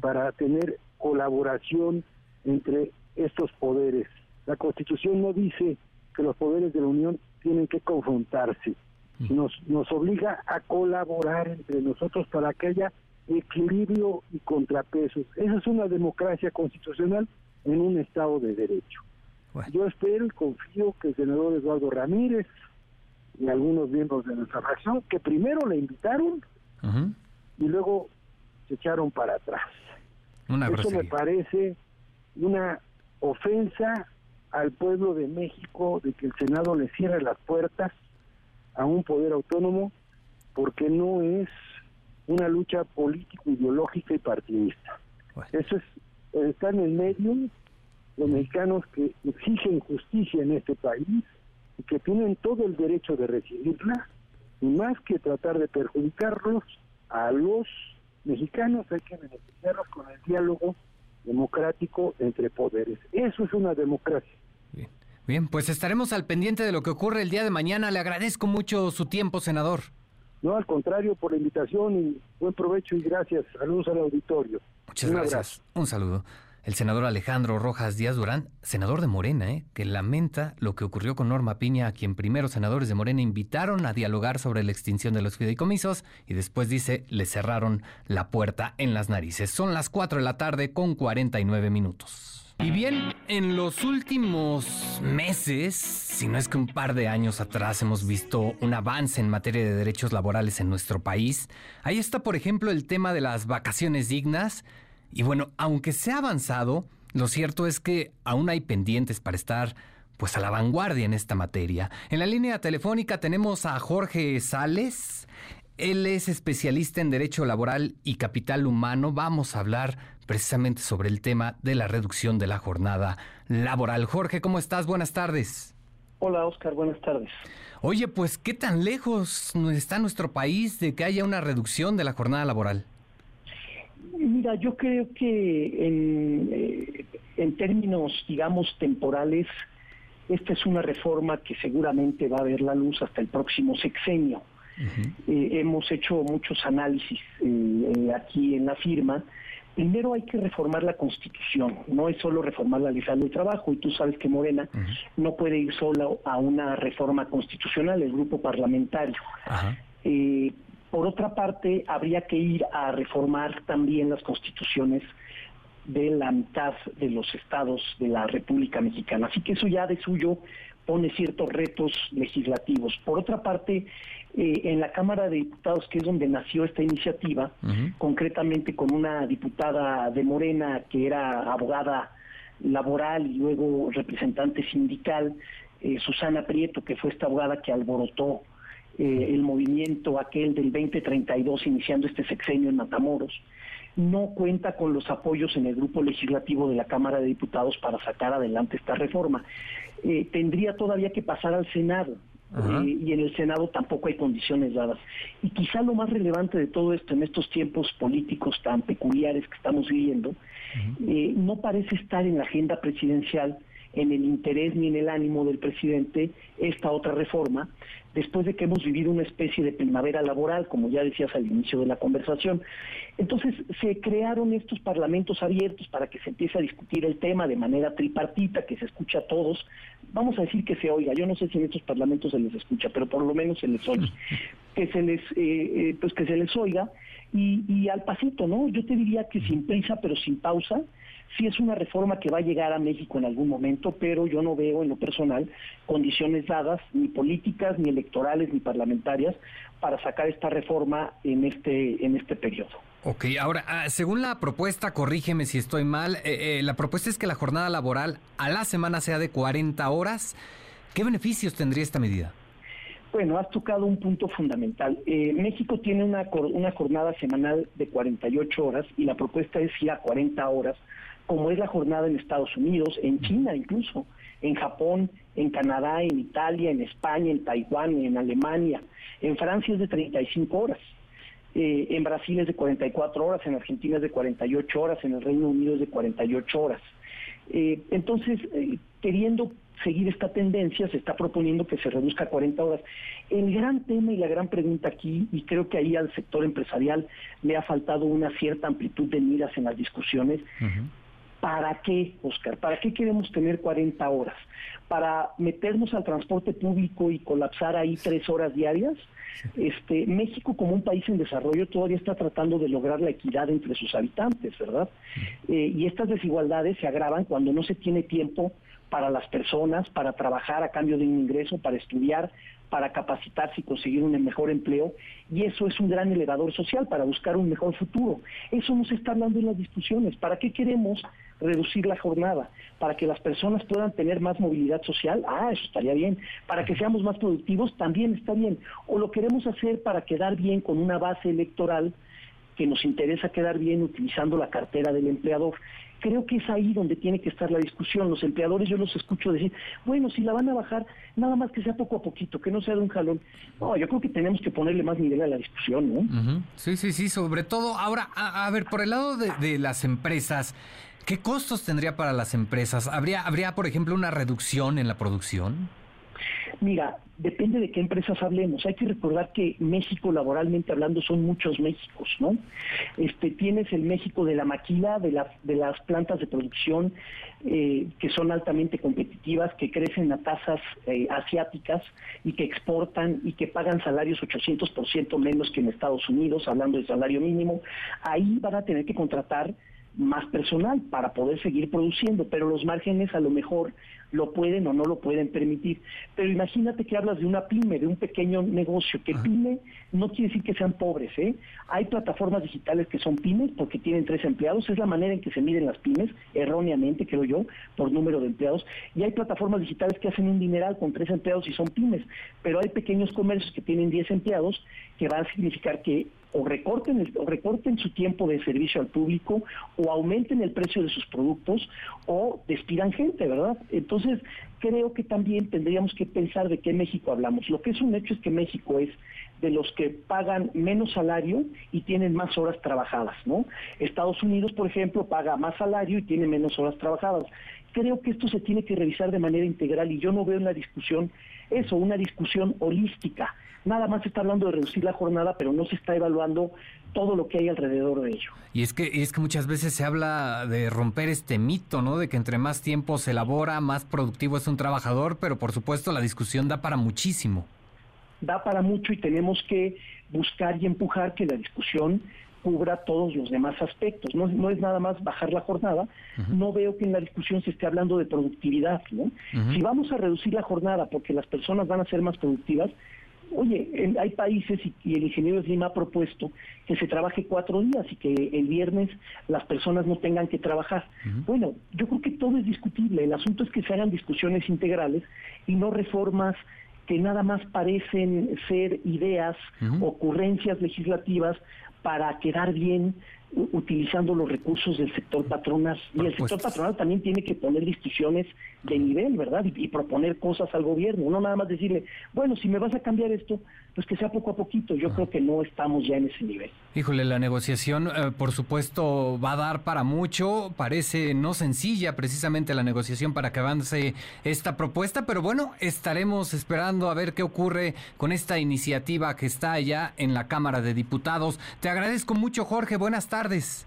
para tener colaboración entre estos poderes. La Constitución no dice que los poderes de la Unión tienen que confrontarse, nos, nos obliga a colaborar entre nosotros para que haya equilibrio y contrapesos. Esa es una democracia constitucional en un Estado de Derecho. Yo espero y confío que el senador Eduardo Ramírez y algunos miembros de nuestra fracción, que primero le invitaron y luego se echaron para atrás. Eso me parece una ofensa al pueblo de México de que el Senado le cierre las puertas a un poder autónomo porque no es una lucha político, ideológica y partidista. Eso es, está en el medio los mexicanos que exigen justicia en este país y que tienen todo el derecho de recibirla, y más que tratar de perjudicarlos a los mexicanos, hay que beneficiarlos con el diálogo democrático entre poderes. Eso es una democracia. Bien. Bien, pues estaremos al pendiente de lo que ocurre el día de mañana. Le agradezco mucho su tiempo, senador. No, al contrario, por la invitación y buen provecho y gracias. Saludos al auditorio. Muchas gracias. Un saludo. El senador Alejandro Rojas Díaz Durán, senador de Morena, ¿eh? que lamenta lo que ocurrió con Norma Piña, a quien primero senadores de Morena invitaron a dialogar sobre la extinción de los fideicomisos y después dice le cerraron la puerta en las narices. Son las 4 de la tarde con 49 minutos. Y bien, en los últimos meses, si no es que un par de años atrás hemos visto un avance en materia de derechos laborales en nuestro país. Ahí está, por ejemplo, el tema de las vacaciones dignas y bueno, aunque se ha avanzado, lo cierto es que aún hay pendientes para estar pues a la vanguardia en esta materia. En la línea telefónica tenemos a Jorge Sales. Él es especialista en Derecho Laboral y Capital Humano. Vamos a hablar precisamente sobre el tema de la reducción de la jornada laboral. Jorge, ¿cómo estás? Buenas tardes. Hola, Oscar. Buenas tardes. Oye, pues, ¿qué tan lejos está nuestro país de que haya una reducción de la jornada laboral? Mira, yo creo que en, eh, en términos, digamos, temporales, esta es una reforma que seguramente va a ver la luz hasta el próximo sexenio. Eh, hemos hecho muchos análisis eh, aquí en la firma. Primero hay que reformar la Constitución, no es solo reformar la ley de trabajo, y tú sabes que Morena no puede ir solo a una reforma constitucional, el grupo parlamentario. Por otra parte, habría que ir a reformar también las constituciones de la mitad de los estados de la República Mexicana. Así que eso ya de suyo pone ciertos retos legislativos. Por otra parte, eh, en la Cámara de Diputados, que es donde nació esta iniciativa, concretamente con una diputada de Morena que era abogada laboral y luego representante sindical, eh, Susana Prieto, que fue esta abogada que alborotó eh, el movimiento aquel del 2032 iniciando este sexenio en Matamoros, no cuenta con los apoyos en el grupo legislativo de la Cámara de Diputados para sacar adelante esta reforma. Eh, tendría todavía que pasar al Senado. Eh, y en el Senado tampoco hay condiciones dadas. Y quizá lo más relevante de todo esto en estos tiempos políticos tan peculiares que estamos viviendo, no parece estar en la agenda presidencial en el interés ni en el ánimo del presidente esta otra reforma, después de que hemos vivido una especie de primavera laboral, como ya decías al inicio de la conversación. Entonces se crearon estos parlamentos abiertos para que se empiece a discutir el tema de manera tripartita, que se escucha a todos. Vamos a decir que se oiga, yo no sé si en estos parlamentos se les escucha, pero por lo menos se les oye. Que se les, eh, eh, pues que se les oiga y, y al pasito, ¿no? Yo te diría que sin prisa, pero sin pausa, Sí es una reforma que va a llegar a México en algún momento, pero yo no veo en lo personal condiciones dadas, ni políticas, ni electorales, ni parlamentarias, para sacar esta reforma en este, en este periodo. Ok, ahora, ah, según la propuesta, corrígeme si estoy mal, eh, eh, la propuesta es que la jornada laboral a la semana sea de 40 horas. ¿Qué beneficios tendría esta medida? Bueno, has tocado un punto fundamental. Eh, México tiene una, una jornada semanal de 48 horas y la propuesta es ir a 40 horas como es la jornada en Estados Unidos, en China incluso, en Japón, en Canadá, en Italia, en España, en Taiwán, en Alemania. En Francia es de 35 horas. Eh, en Brasil es de 44 horas, en Argentina es de 48 horas, en el Reino Unido es de 48 horas. Eh, entonces, eh, queriendo seguir esta tendencia, se está proponiendo que se reduzca a 40 horas. El gran tema y la gran pregunta aquí, y creo que ahí al sector empresarial le ha faltado una cierta amplitud de miras en las discusiones, ¿para qué, Oscar? ¿Para qué queremos tener 40 horas? ¿Para meternos al transporte público y colapsar ahí tres horas diarias? Este, México como un país en desarrollo todavía está tratando de lograr la equidad entre sus habitantes, ¿verdad? Eh, y estas desigualdades se agravan cuando no se tiene tiempo para las personas, para trabajar a cambio de un ingreso, para estudiar, para capacitarse y conseguir un mejor empleo, y eso es un gran elevador social para buscar un mejor futuro. Eso no se está hablando en las discusiones. ¿Para qué queremos reducir la jornada? ¿Para que las personas puedan tener más movilidad social? Ah, eso estaría bien. ¿Para que seamos más productivos? También está bien. ¿O lo queremos hacer para quedar bien con una base electoral que nos interesa quedar bien utilizando la cartera del empleador? creo que es ahí donde tiene que estar la discusión. Los empleadores yo los escucho decir, bueno, si la van a bajar, nada más que sea poco a poquito, que no sea de un jalón. No, yo creo que tenemos que ponerle más nivel a la discusión, ¿no? Sí, sí, sí, sobre todo. Ahora, a, ver, por el lado de, las empresas, ¿qué costos tendría para las empresas? ¿Habría, ¿Habría, por ejemplo, una reducción en la producción? Mira, depende de qué empresas hablemos. Hay que recordar que México, laboralmente hablando, son muchos Méxicos, ¿no? Este, tienes el México de la maquila, de, de las plantas de producción eh, que son altamente competitivas, que crecen a tasas eh, asiáticas y que exportan y que pagan salarios 800% menos que en Estados Unidos, hablando de salario mínimo. Ahí van a tener que contratar más personal para poder seguir produciendo, pero los márgenes a lo mejor lo pueden o no lo pueden permitir. Pero imagínate que hablas de una pyme, de un pequeño negocio, que pyme no quiere decir que sean pobres, ¿eh? Hay plataformas digitales que son pymes porque tienen tres empleados, es la manera en que se miden las pymes, erróneamente creo yo, por número de empleados, y hay plataformas digitales que hacen un dineral con tres empleados y son pymes, pero hay pequeños comercios que tienen diez empleados que van a significar que o recorten, o recorten su tiempo de servicio al público o aumenten el precio de sus productos o despidan gente, ¿verdad? Entonces, creo que también tendríamos que pensar de qué México hablamos. Lo que es un hecho es que México es de los que pagan menos salario y tienen más horas trabajadas, ¿no? Estados Unidos, por ejemplo, paga más salario y tiene menos horas trabajadas. Creo que esto se tiene que revisar de manera integral y yo no veo en la discusión eso, una discusión holística nada más se está hablando de reducir la jornada, pero no se está evaluando todo lo que hay alrededor de ello. Y es que, es que muchas veces se habla de romper este mito, ¿no? De que entre más tiempo se elabora, más productivo es un trabajador, pero por supuesto la discusión da para muchísimo. Da para mucho y tenemos que buscar y empujar que la discusión cubra todos los demás aspectos. No, no es nada más bajar la jornada. No veo que en la discusión se esté hablando de productividad. ¿no? Si vamos a reducir la jornada porque las personas van a ser más productivas, Oye, hay países y, el ingeniero Slim ha propuesto que se trabaje cuatro días y que el viernes las personas no tengan que trabajar. Bueno, yo creo que todo es discutible. El asunto es que se hagan discusiones integrales y no reformas que nada más parecen ser ideas, ocurrencias legislativas para quedar bien utilizando los recursos del sector patronal. Y el sector patronal también tiene que poner discusiones de nivel, ¿verdad? Y, proponer cosas al gobierno, no nada más decirle, bueno, si me vas a cambiar esto, pues que sea poco a poquito. Yo creo que no estamos ya en ese nivel. Híjole, la negociación, eh, por supuesto, va a dar para mucho. Parece no sencilla precisamente la negociación para que avance esta propuesta, pero bueno, estaremos esperando a ver qué ocurre con esta iniciativa que está allá en la Cámara de Diputados. Te agradezco mucho, Jorge. Buenas tardes.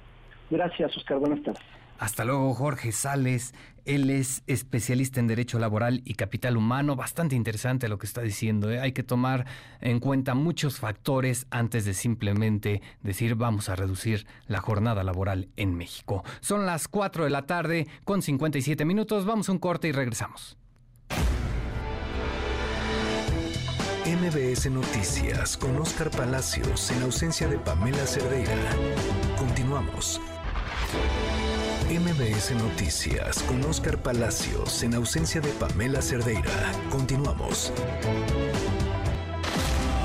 Gracias, Oscar. Buenas tardes. Hasta luego, Jorge Sales. Él es especialista en Derecho Laboral y Capital Humano. Bastante interesante lo que está diciendo. ¿eh? Hay que tomar en cuenta muchos factores antes de simplemente decir vamos a reducir la jornada laboral en México. Son las 4 de la tarde con 57 minutos. Vamos a un corte y regresamos. MBS Noticias con Oscar Palacios en ausencia de Pamela Cerdeira. Continuamos. MBS Noticias con Oscar Palacios en ausencia de Pamela Cerdeira. Continuamos.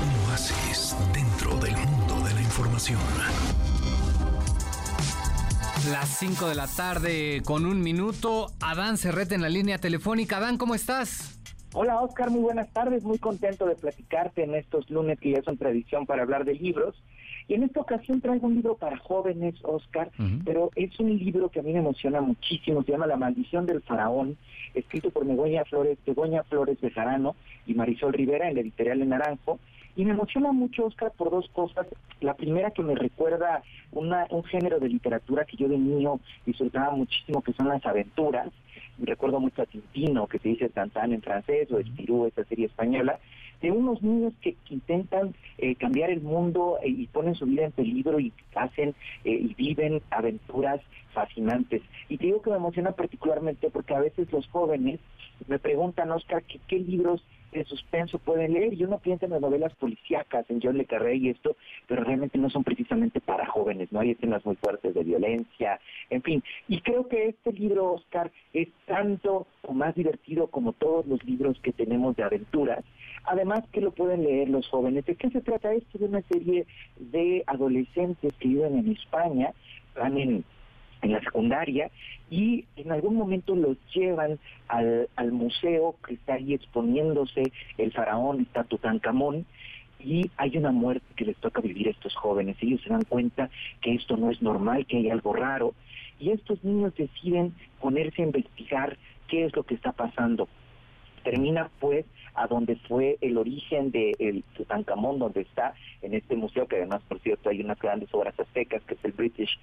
Un oasis dentro del mundo de la información. Las 5 de la tarde con un minuto. Adán Cerrete en la línea telefónica. Adán, ¿cómo estás? Hola Oscar, muy buenas tardes, muy contento de platicarte en estos lunes que ya son tradición para hablar de libros. Y en esta ocasión traigo un libro para jóvenes, Oscar, pero es un libro que a mí me emociona muchísimo, se llama La maldición del faraón, escrito por Begoña Flores, Begoña Flores de Jarano y Marisol Rivera en la editorial de Naranjo. Y me emociona mucho, Oscar, por dos cosas. La primera que me recuerda una, un género de literatura que yo de niño disfrutaba muchísimo, que son las aventuras. Me recuerdo mucho a Tintino, que se dice Tantán en francés, o Espirú, esa serie española, de unos niños que, intentan eh, cambiar el mundo eh, y ponen su vida en peligro y hacen eh, y viven aventuras fascinantes. Y te digo que me emociona particularmente porque a veces los jóvenes me preguntan, Oscar, ¿qué, libros de suspenso pueden leer? Y uno piensa en las novelas policíacas, en John Le Carré y esto, pero realmente no son precisamente para jóvenes, ¿no? Hay escenas muy fuertes de violencia, en fin. Y creo que este libro, Oscar, es tanto o más divertido como todos los libros que tenemos de aventuras. Además que lo pueden leer los jóvenes. ¿De qué se trata esto? De una serie de adolescentes que viven en España, van en en la secundaria y en algún momento los llevan al, al museo que está ahí exponiéndose el faraón está Tutankamón y hay una muerte que les toca vivir a estos jóvenes. Ellos se dan cuenta que esto no es normal, que hay algo raro y estos niños deciden ponerse a investigar qué es lo que está pasando. Termina pues a donde fue el origen de Tutankamón, donde está en este museo, que además, por cierto, hay unas grandes obras aztecas, que es el British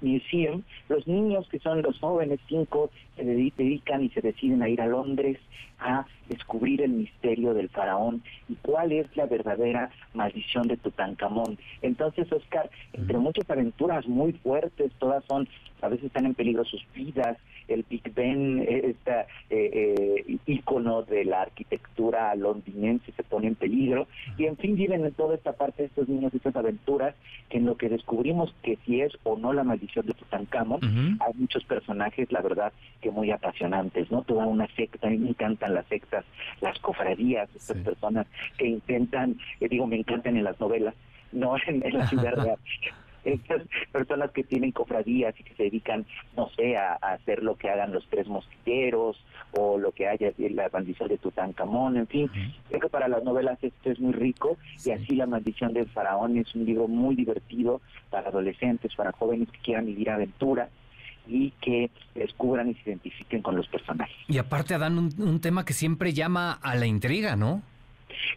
Museum. Los niños, que son los jóvenes, cinco, se dedican y se deciden a ir a Londres a descubrir el misterio del faraón y cuál es la verdadera maldición de Tutankamón. Entonces, Oscar, entre muchas aventuras muy fuertes, todas son, a veces están en peligro sus vidas, el Big Ben, este eh, ícono de la arquitectura londinense se pone en peligro, y en fin viven en toda esta parte de estos niños, estas aventuras, que en lo que descubrimos que si es o no la maldición de Tutankamón, hay muchos personajes, la verdad, que muy apasionantes, ¿no? Toda una secta, a mí me encantan las sectas, las cofradías, estas personas que intentan, eh, digo, me encantan en las novelas, no en, en la ciudad real estas personas que tienen cofradías y que se dedican, no sé, a, hacer lo que hagan los tres mosquiteros o lo que haya en la maldición de Tutankamón, en fin, creo que para las novelas esto es muy rico y así la maldición del faraón es un libro muy divertido para adolescentes, para jóvenes que quieran vivir aventura y que descubran y se identifiquen con los personajes. Y aparte dan un, un tema que siempre llama a la intriga, ¿no?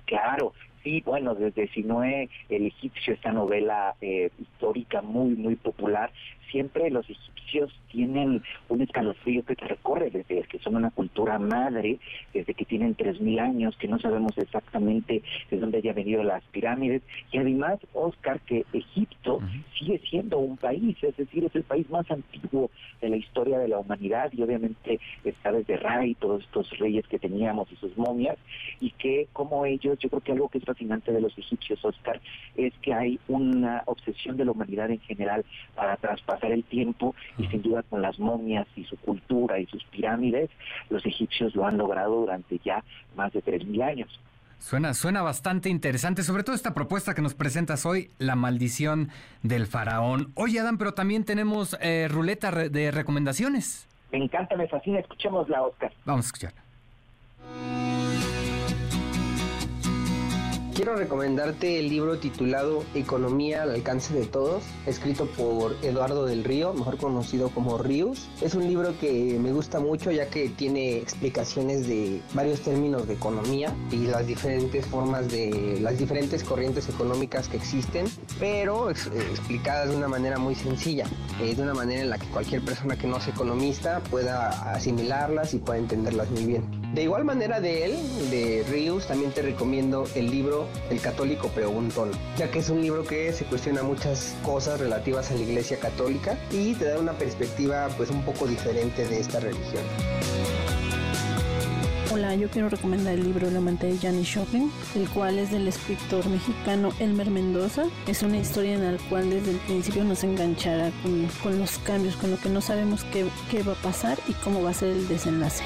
Claro, Sí, bueno, desde Sinoé, el egipcio, esta novela eh, histórica muy, muy popular, siempre los egipcios tienen un escalofrío que te recorre desde que son una cultura madre, desde que tienen 3.000 años, que no sabemos exactamente de dónde hayan venido las pirámides. Y además, Oscar, que Egipto sigue siendo un país, es decir, es el país más antiguo de la historia de la humanidad y obviamente está desde Ra y todos estos reyes que teníamos y sus momias, y que como ellos, yo creo que algo que es fascinante de los egipcios, Oscar, es que hay una obsesión de la humanidad en general para traspasar el tiempo y sin duda con las momias y su cultura y sus pirámides, los egipcios lo han logrado durante ya más de 3.000 años. Suena, suena bastante interesante, sobre todo esta propuesta que nos presentas hoy, La maldición del faraón. Oye, Adam, pero también tenemos eh, ruleta de recomendaciones. Me encanta, me fascina, escuchémosla, Oscar. Vamos a escuchar. Quiero recomendarte el libro titulado Economía al alcance de todos, escrito por Eduardo del Río, mejor conocido como Ríos. Es un libro que me gusta mucho ya que tiene explicaciones de varios términos de economía y las diferentes formas de las diferentes corrientes económicas que existen, pero explicadas de una manera muy sencilla, eh, de una manera en la que cualquier persona que no sea economista pueda asimilarlas y pueda entenderlas muy bien. De igual manera de él, de Rius, también te recomiendo el libro El católico preguntón, ya que es un libro que se cuestiona muchas cosas relativas a la iglesia católica y te da una perspectiva pues un poco diferente de esta religión. Hola, yo quiero recomendar el libro La amante de Janis Joplin, el cual es del escritor mexicano Elmer Mendoza. Es una historia en la cual desde el principio nos enganchará con, con los cambios, con lo que no sabemos qué, qué va a pasar y cómo va a ser el desenlace.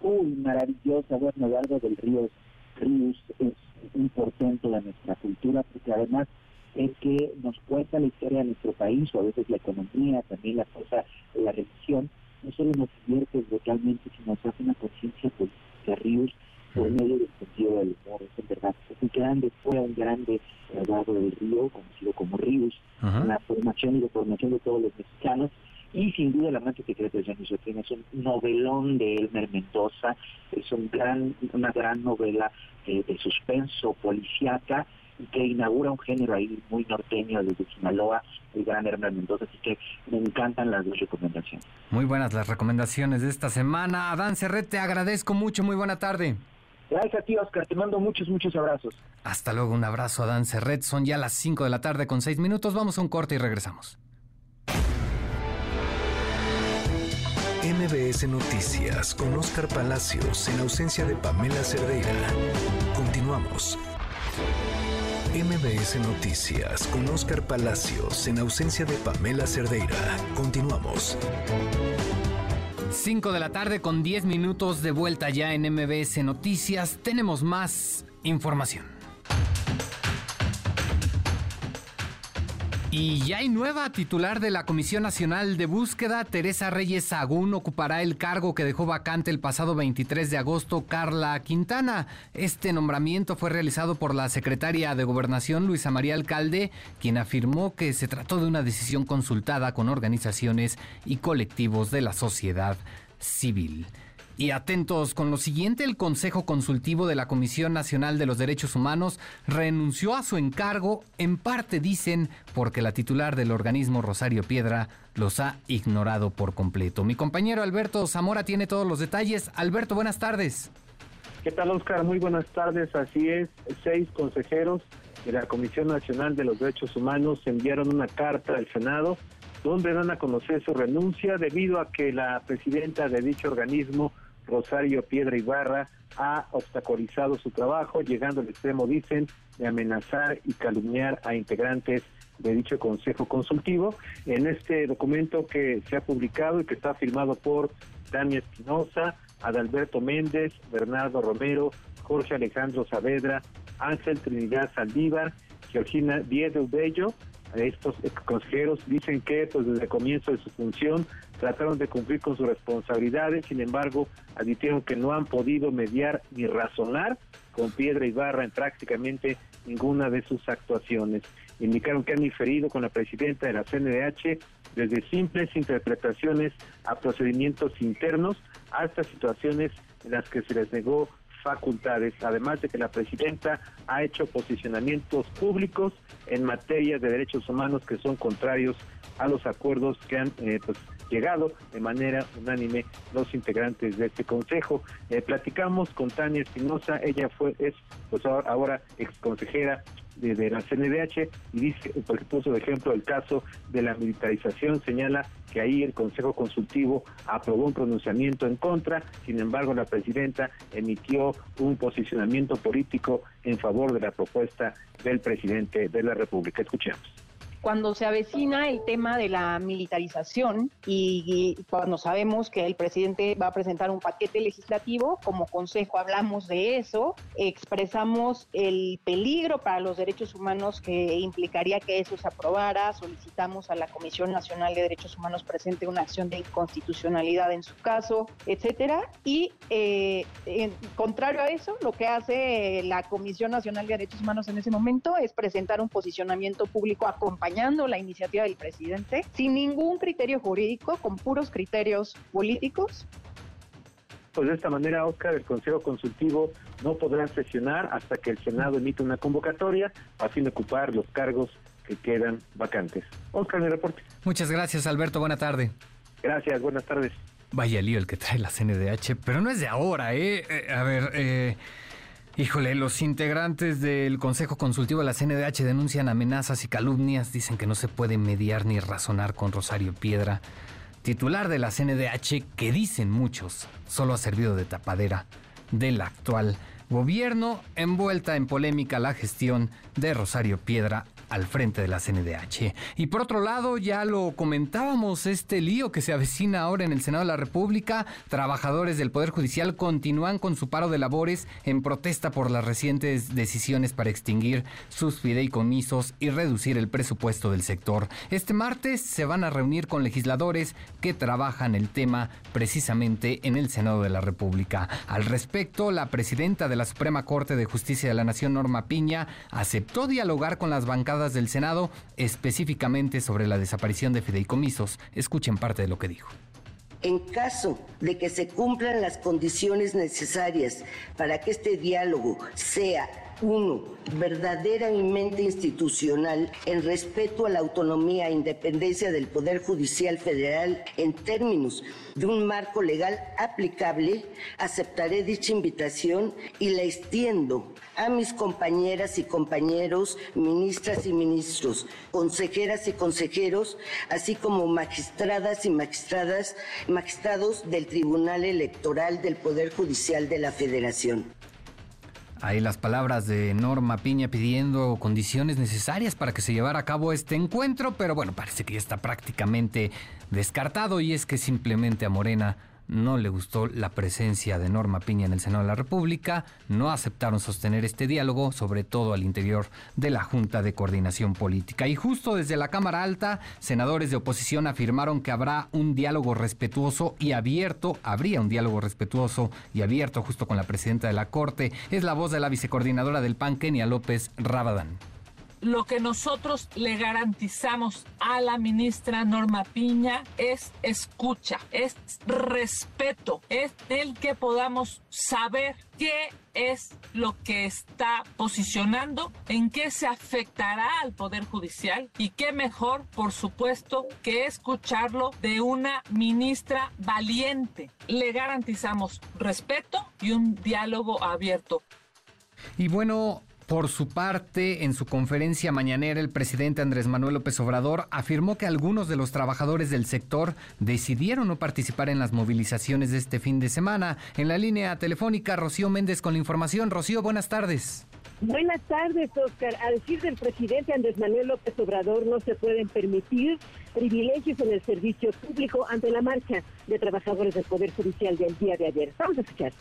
Uy, maravillosa. Bueno, Eduardo del Río Ríos es un portento de nuestra cultura, porque además es que nos cuenta la historia de nuestro país, o a veces la economía, también la cosa de la religión, no solo nos divierte brutalmente, sino nos hace una conciencia política, Ríos, por medio del sentido del humor, es en verdad. Es un grande, fue un grande grabado del Río, conocido como Ríos, la formación y la formación de todos los mexicanos, y sin duda el amante secreto de Janis Joplin es un novelón de Elmer Mendoza, es un gran, una gran novela eh, de suspenso policíaca que inaugura un género ahí muy norteño desde Sinaloa, el gran Elmer Mendoza, así que me encantan las dos recomendaciones. Muy buenas las recomendaciones de esta semana. Adán Cerret, te agradezco mucho, muy buena tarde. Gracias a ti, Oscar. Te mando muchos, muchos abrazos. Hasta luego, un abrazo, Adán Cerret. Son ya las 5 de la tarde con 6 minutos. Vamos a un corte y regresamos. MBS Noticias con Oscar Palacios en ausencia de Pamela Cerdeira. Continuamos. MBS Noticias con Oscar Palacios en ausencia de Pamela Cerdeira. Continuamos. 5 de la tarde con 10 minutos de vuelta ya en MBS Noticias. Tenemos más información. Y ya hay nueva titular de la Comisión Nacional de Búsqueda. Teresa Reyes Sagún ocupará el cargo que dejó vacante el pasado 23 de agosto Carla Quintana. Este nombramiento fue realizado por la secretaria de Gobernación Luisa María Alcalde, quien afirmó que se trató de una decisión consultada con organizaciones y colectivos de la sociedad civil. Y atentos con lo siguiente, el Consejo Consultivo de la Comisión Nacional de los Derechos Humanos renunció a su encargo, en parte dicen, porque la titular del organismo Rosario Piedra los ha ignorado por completo. Mi compañero Alberto Zamora tiene todos los detalles. Alberto, buenas tardes. ¿Qué tal, Oscar? Muy buenas tardes. Así es, seis consejeros de la Comisión Nacional de los Derechos Humanos enviaron una carta al Senado donde dan a conocer su renuncia debido a que la presidenta de dicho organismo Rosario Piedra Ibarra ha obstaculizado su trabajo, llegando al extremo, dicen, de amenazar y calumniar a integrantes de dicho Consejo Consultivo. En este documento que se ha publicado y que está firmado por Dani Espinosa, Adalberto Méndez, Bernardo Romero, Jorge Alejandro Saavedra, Ángel Trinidad Saldívar, Georgina Diego Bello, estos consejeros dicen que pues desde el comienzo de su función trataron de cumplir con sus responsabilidades, sin embargo, admitieron que no han podido mediar ni razonar con piedra y barra en prácticamente ninguna de sus actuaciones. Indicaron que han diferido con la presidenta de la CNDH desde simples interpretaciones a procedimientos internos hasta situaciones en las que se les negó facultades, además de que la presidenta ha hecho posicionamientos públicos en materia de derechos humanos que son contrarios a los acuerdos que han eh, pues, llegado de manera unánime los integrantes de este consejo. Eh, platicamos con Tania Espinosa, ella fue es pues ahora, ex consejera de, la CNDH y dice, por puso de ejemplo el caso de la militarización, señala que ahí el Consejo Consultivo aprobó un pronunciamiento en contra, sin embargo la presidenta emitió un posicionamiento político en favor de la propuesta del presidente de la República. Escuchemos cuando se avecina el tema de la militarización y, cuando sabemos que el presidente va a presentar un paquete legislativo, como consejo hablamos de eso, expresamos el peligro para los derechos humanos que implicaría que eso se aprobara, solicitamos a la Comisión Nacional de Derechos Humanos presente una acción de inconstitucionalidad en su caso, etcétera, y eh, en contrario a eso, lo que hace la Comisión Nacional de Derechos Humanos en ese momento es presentar un posicionamiento público acompañado la iniciativa del presidente sin ningún criterio jurídico, con puros criterios políticos. Pues de esta manera, Oscar, el Consejo Consultivo no podrá sesionar hasta que el Senado emita una convocatoria a fin de ocupar los cargos que quedan vacantes. Oscar, mi reporte. Muchas gracias, Alberto. Buena tarde. Gracias, buenas tardes. Vaya lío el que trae la CNDH, pero no es de ahora, ¿eh? eh a ver, eh, Híjole, los integrantes del Consejo Consultivo de la CNDH denuncian amenazas y calumnias, dicen que no se puede mediar ni razonar con Rosario Piedra, titular de la CNDH que dicen muchos solo ha servido de tapadera del actual gobierno, envuelta en polémica la gestión de Rosario Piedra al frente de la CNDH. Y por otro lado, ya lo comentábamos, este lío que se avecina ahora en el Senado de la República, trabajadores del Poder Judicial continúan con su paro de labores en protesta por las recientes decisiones para extinguir sus fideicomisos y reducir el presupuesto del sector. Este martes se van a reunir con legisladores que trabajan el tema precisamente en el Senado de la República. Al respecto, la presidenta de la Suprema Corte de Justicia de la Nación, Norma Piña, aceptó dialogar con las bancadas del Senado específicamente sobre la desaparición de fideicomisos. Escuchen parte de lo que dijo. En caso de que se cumplan las condiciones necesarias para que este diálogo sea uno, verdaderamente institucional en respeto a la autonomía e independencia del Poder Judicial Federal en términos de un marco legal aplicable, aceptaré dicha invitación y la extiendo a mis compañeras y compañeros, ministras y ministros, consejeras y consejeros, así como magistradas y magistradas, magistrados del Tribunal Electoral del Poder Judicial de la Federación. Ahí las palabras de Norma Piña pidiendo condiciones necesarias para que se llevara a cabo este encuentro, pero bueno, parece que ya está prácticamente descartado y es que simplemente a Morena no le gustó la presencia de Norma Piña en el Senado de la República, no aceptaron sostener este diálogo, sobre todo al interior de la Junta de Coordinación Política. Y justo desde la Cámara Alta, senadores de oposición afirmaron que habrá un diálogo respetuoso y abierto, habría un diálogo respetuoso y abierto justo con la presidenta de la Corte. Es la voz de la vicecoordinadora del PAN, Kenia López Rabadán lo que nosotros le garantizamos a la ministra Norma Piña es escucha, es respeto, es el que podamos saber qué es lo que está posicionando, en qué se afectará al Poder Judicial y qué mejor, por supuesto, que escucharlo de una ministra valiente. Le garantizamos respeto y un diálogo abierto. Y bueno, por su parte, en su conferencia mañanera, el presidente Andrés Manuel López Obrador afirmó que algunos de los trabajadores del sector decidieron no participar en las movilizaciones de este fin de semana. En la línea telefónica, Rocío Méndez con la información. Rocío, buenas tardes. Buenas tardes, Oscar. A decir del presidente Andrés Manuel López Obrador, no se pueden permitir privilegios en el servicio público ante la marcha de trabajadores del Poder Judicial del día de ayer. Vamos a escuchar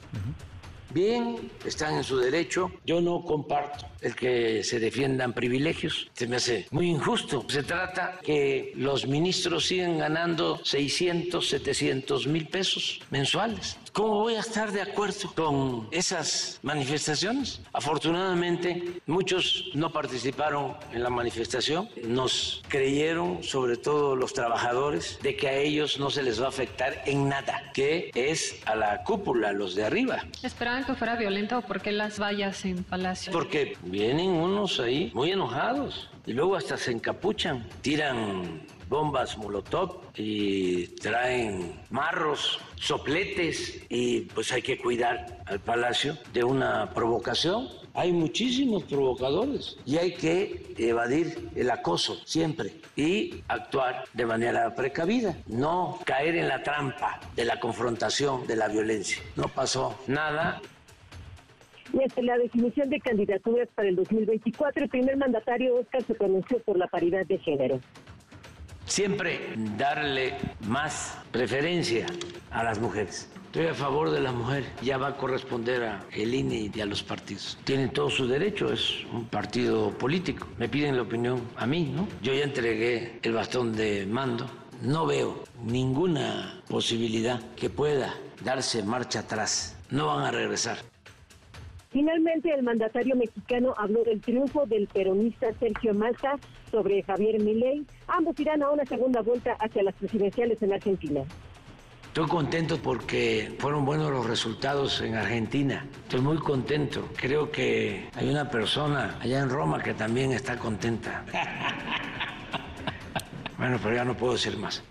bien, están en su derecho. Yo no comparto el que se defiendan privilegios. Se me hace muy injusto. Se trata que los ministros sigan ganando 600, 700 mil pesos mensuales. ¿Cómo voy a estar de acuerdo con esas manifestaciones? Afortunadamente, muchos no participaron en la manifestación. Nos creyeron, sobre todo los trabajadores, de que a ellos no se les va a afectar en nada, que es a la cúpula, los de arriba. ¿Esperaban que fuera violenta o por qué las vallas en Palacio? Porque vienen unos ahí muy enojados y luego hasta se encapuchan, tiran bombas molotov y traen marros, sopletes y pues hay que cuidar al palacio de una provocación. Hay muchísimos provocadores y hay que evadir el acoso siempre y actuar de manera precavida, no caer en la trampa de la confrontación, de la violencia. No pasó nada, y la definición de candidaturas para el 2024, el primer mandatario Oscar se pronunció por la paridad de género. Siempre darle más preferencia a las mujeres. Estoy a favor de la mujer. Ya va a corresponder a el INE y a los partidos. Tienen todo su derecho, es un partido político. Me piden la opinión a mí, ¿no? Yo ya entregué el bastón de mando. No veo ninguna posibilidad que pueda darse marcha atrás. No van a regresar. Finalmente, el mandatario mexicano habló del triunfo del peronista Sergio Massa sobre Javier Milei. Ambos irán a una segunda vuelta hacia las presidenciales en Argentina. Estoy contento porque fueron buenos los resultados en Argentina. Estoy muy contento. Creo que hay una persona allá en Roma que también está contenta. bueno, pero ya no puedo decir más.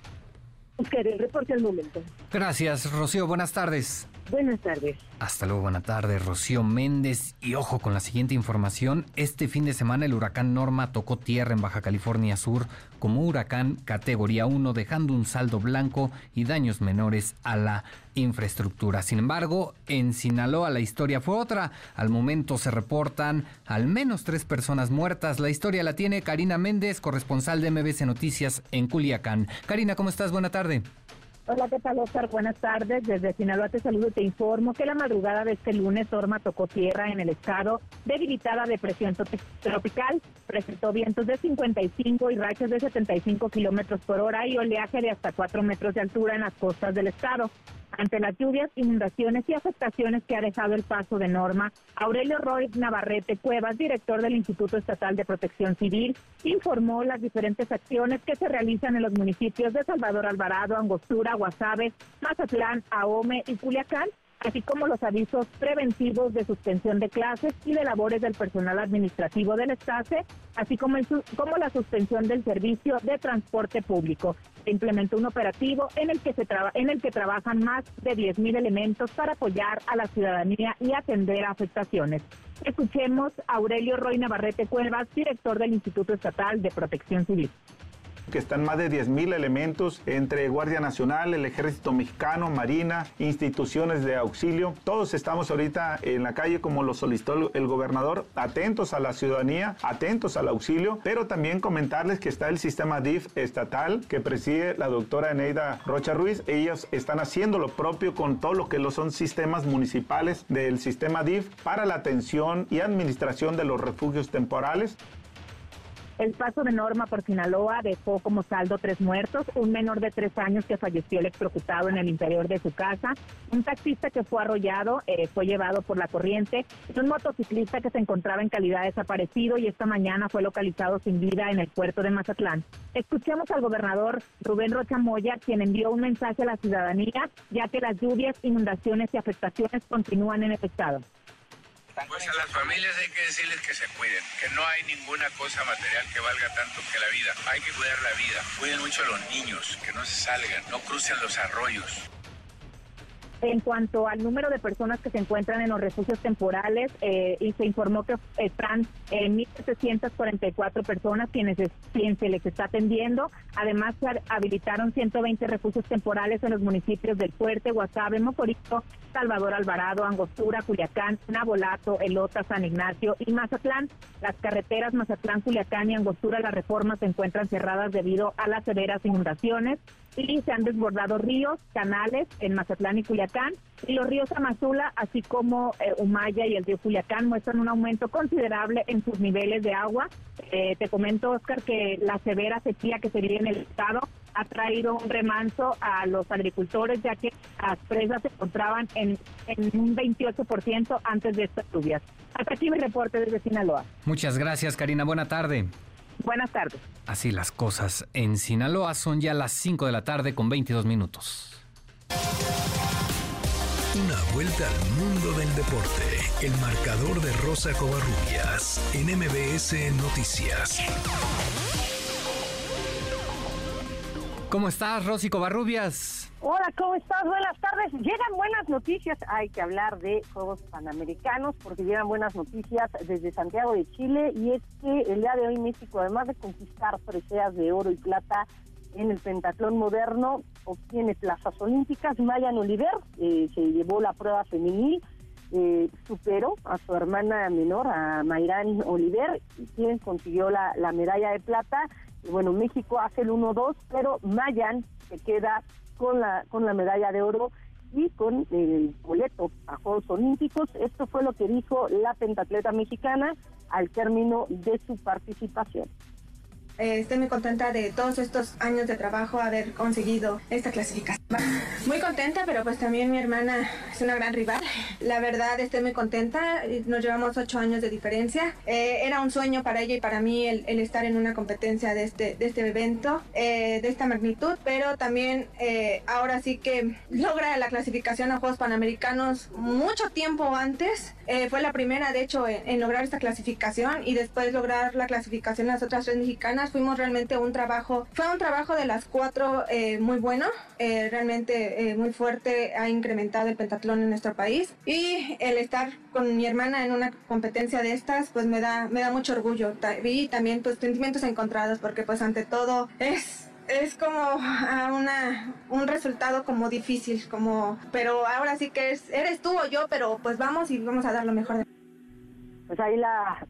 Oscar, el reporte al momento. Gracias, Rocío. Buenas tardes. Buenas tardes. Hasta luego, buena tarde, Rocío Méndez. Y ojo con la siguiente información. Este fin de semana el huracán Norma tocó tierra en Baja California Sur como huracán categoría 1, dejando un saldo blanco y daños menores a la infraestructura. Sin embargo, en Sinaloa la historia fue otra. Al momento se reportan al menos tres personas muertas. La historia la tiene Karina Méndez, corresponsal de MBC Noticias en Culiacán. Karina, ¿cómo estás? Buena tarde. Hola, ¿qué tal, Oscar? Buenas tardes. Desde Sinaloa te saludo y te informo que la madrugada de este lunes Norma tocó tierra en el estado, debilitada depresión tropical, presentó vientos de 55 y rachas de 75 kilómetros por hora y oleaje de hasta 4 metros de altura en las costas del estado. Ante las lluvias, inundaciones y afectaciones que ha dejado el paso de Norma, Aurelio Roy Navarrete Cuevas, director del Instituto Estatal de Protección Civil, informó las diferentes acciones que se realizan en los municipios de Salvador Alvarado, Angostura, Guasave, Mazatlán, Ahome y Culiacán así como los avisos preventivos de suspensión de clases y de labores del personal administrativo del Estase, así como, el, como la suspensión del servicio de transporte público. Se implementó un operativo en el que, se en el que trabajan más de 10.000 elementos para apoyar a la ciudadanía y atender afectaciones. Escuchemos a Aurelio Roy Navarrete Cuevas, director del Instituto Estatal de Protección Civil que están más de 10.000 elementos entre Guardia Nacional, el Ejército Mexicano, Marina, instituciones de auxilio. Todos estamos ahorita en la calle como lo solicitó el gobernador, atentos a la ciudadanía, atentos al auxilio, pero también comentarles que está el sistema DIF estatal que preside la doctora Eneida Rocha Ruiz. Ellos están haciendo lo propio con todo lo que lo son sistemas municipales del sistema DIF para la atención y administración de los refugios temporales. El paso de Norma por Sinaloa dejó como saldo tres muertos, un menor de tres años que falleció electrocutado en el interior de su casa, un taxista que fue arrollado, eh, fue llevado por la corriente, un motociclista que se encontraba en calidad desaparecido y esta mañana fue localizado sin vida en el puerto de Mazatlán. Escuchemos al gobernador Rubén Rocha Moya, quien envió un mensaje a la ciudadanía, ya que las lluvias, inundaciones y afectaciones continúan en el estado. Pues a las familias hay que decirles que se que no hay ninguna cosa material que valga tanto que la vida. Hay que cuidar la vida. Cuiden mucho a los niños, que no se salgan, no crucen los arroyos. En cuanto al número de personas que se encuentran en los refugios temporales, eh, y se informó que están en 1.744 personas quienes, quien se les está atendiendo. Además, se habilitaron 120 refugios temporales en los municipios del Fuerte, Guasave, Mocorito, Salvador Alvarado, Angostura, Culiacán, Nabolato, Elota, San Ignacio y Mazatlán. Las carreteras Mazatlán, Culiacán y Angostura, las reformas se encuentran cerradas debido a las severas inundaciones y se han desbordado ríos, canales en Mazatlán y Culiacán y los ríos Amazula, así como eh, Humaya y el río Culiacán muestran un aumento considerable en sus niveles de agua. Eh, te comento, Oscar, que la severa sequía que se vive en el estado ha traído un remanso a los agricultores, ya que las presas se encontraban en, en un 28% antes de estas lluvias. Hasta aquí mi reporte desde Sinaloa. Muchas gracias, Karina. Buena tarde. Buenas tardes. Así las cosas en Sinaloa son ya las 5 de la tarde con 22 minutos. Una vuelta al mundo del deporte. El marcador de Rosa Covarrubias en MBS Noticias. ¿Cómo estás, Rosy Covarrubias? Hola, ¿cómo estás? Buenas tardes. Llegan buenas noticias. Hay que hablar de Juegos Panamericanos porque llegan buenas noticias desde Santiago de Chile y es que el día de hoy México, además de conquistar preseas de oro y plata en el pentatlón moderno, obtiene plazas olímpicas. Mayan Oliver eh, se llevó la prueba femenil, eh, superó a su hermana menor, a Mayrán Oliver, quien consiguió la medalla de plata. Y bueno, México hace el 1-2, pero Mayan se queda con la, con la medalla de oro y con el boleto a Juegos Olímpicos. Esto fue lo que dijo la pentatleta mexicana al término de su participación. Eh, estoy muy contenta de todos estos años de trabajo haber conseguido esta clasificación. Muy contenta, pero pues también mi hermana es una gran rival. La verdad estoy muy contenta, nos llevamos ocho años de diferencia. Eh, era un sueño para ella y para mí el, estar en una competencia de este, de este evento, eh, de esta magnitud, pero también ahora sí que logra la clasificación a Juegos Panamericanos mucho tiempo antes. fue la primera, de hecho, en, en lograr esta clasificación y después lograr la clasificación las otras tres mexicanas hermanas fuimos realmente un trabajo, fue un trabajo de las cuatro eh, muy bueno, eh, realmente eh, muy fuerte, ha incrementado el pentatlón en nuestro país y el estar con mi hermana en una competencia de estas pues me da, me da mucho orgullo. Y también pues sentimientos encontrados porque pues ante todo es es como a una, un resultado como difícil, como, pero ahora sí que es, eres tú o yo, pero pues vamos y vamos a dar lo mejor de pues ahí la,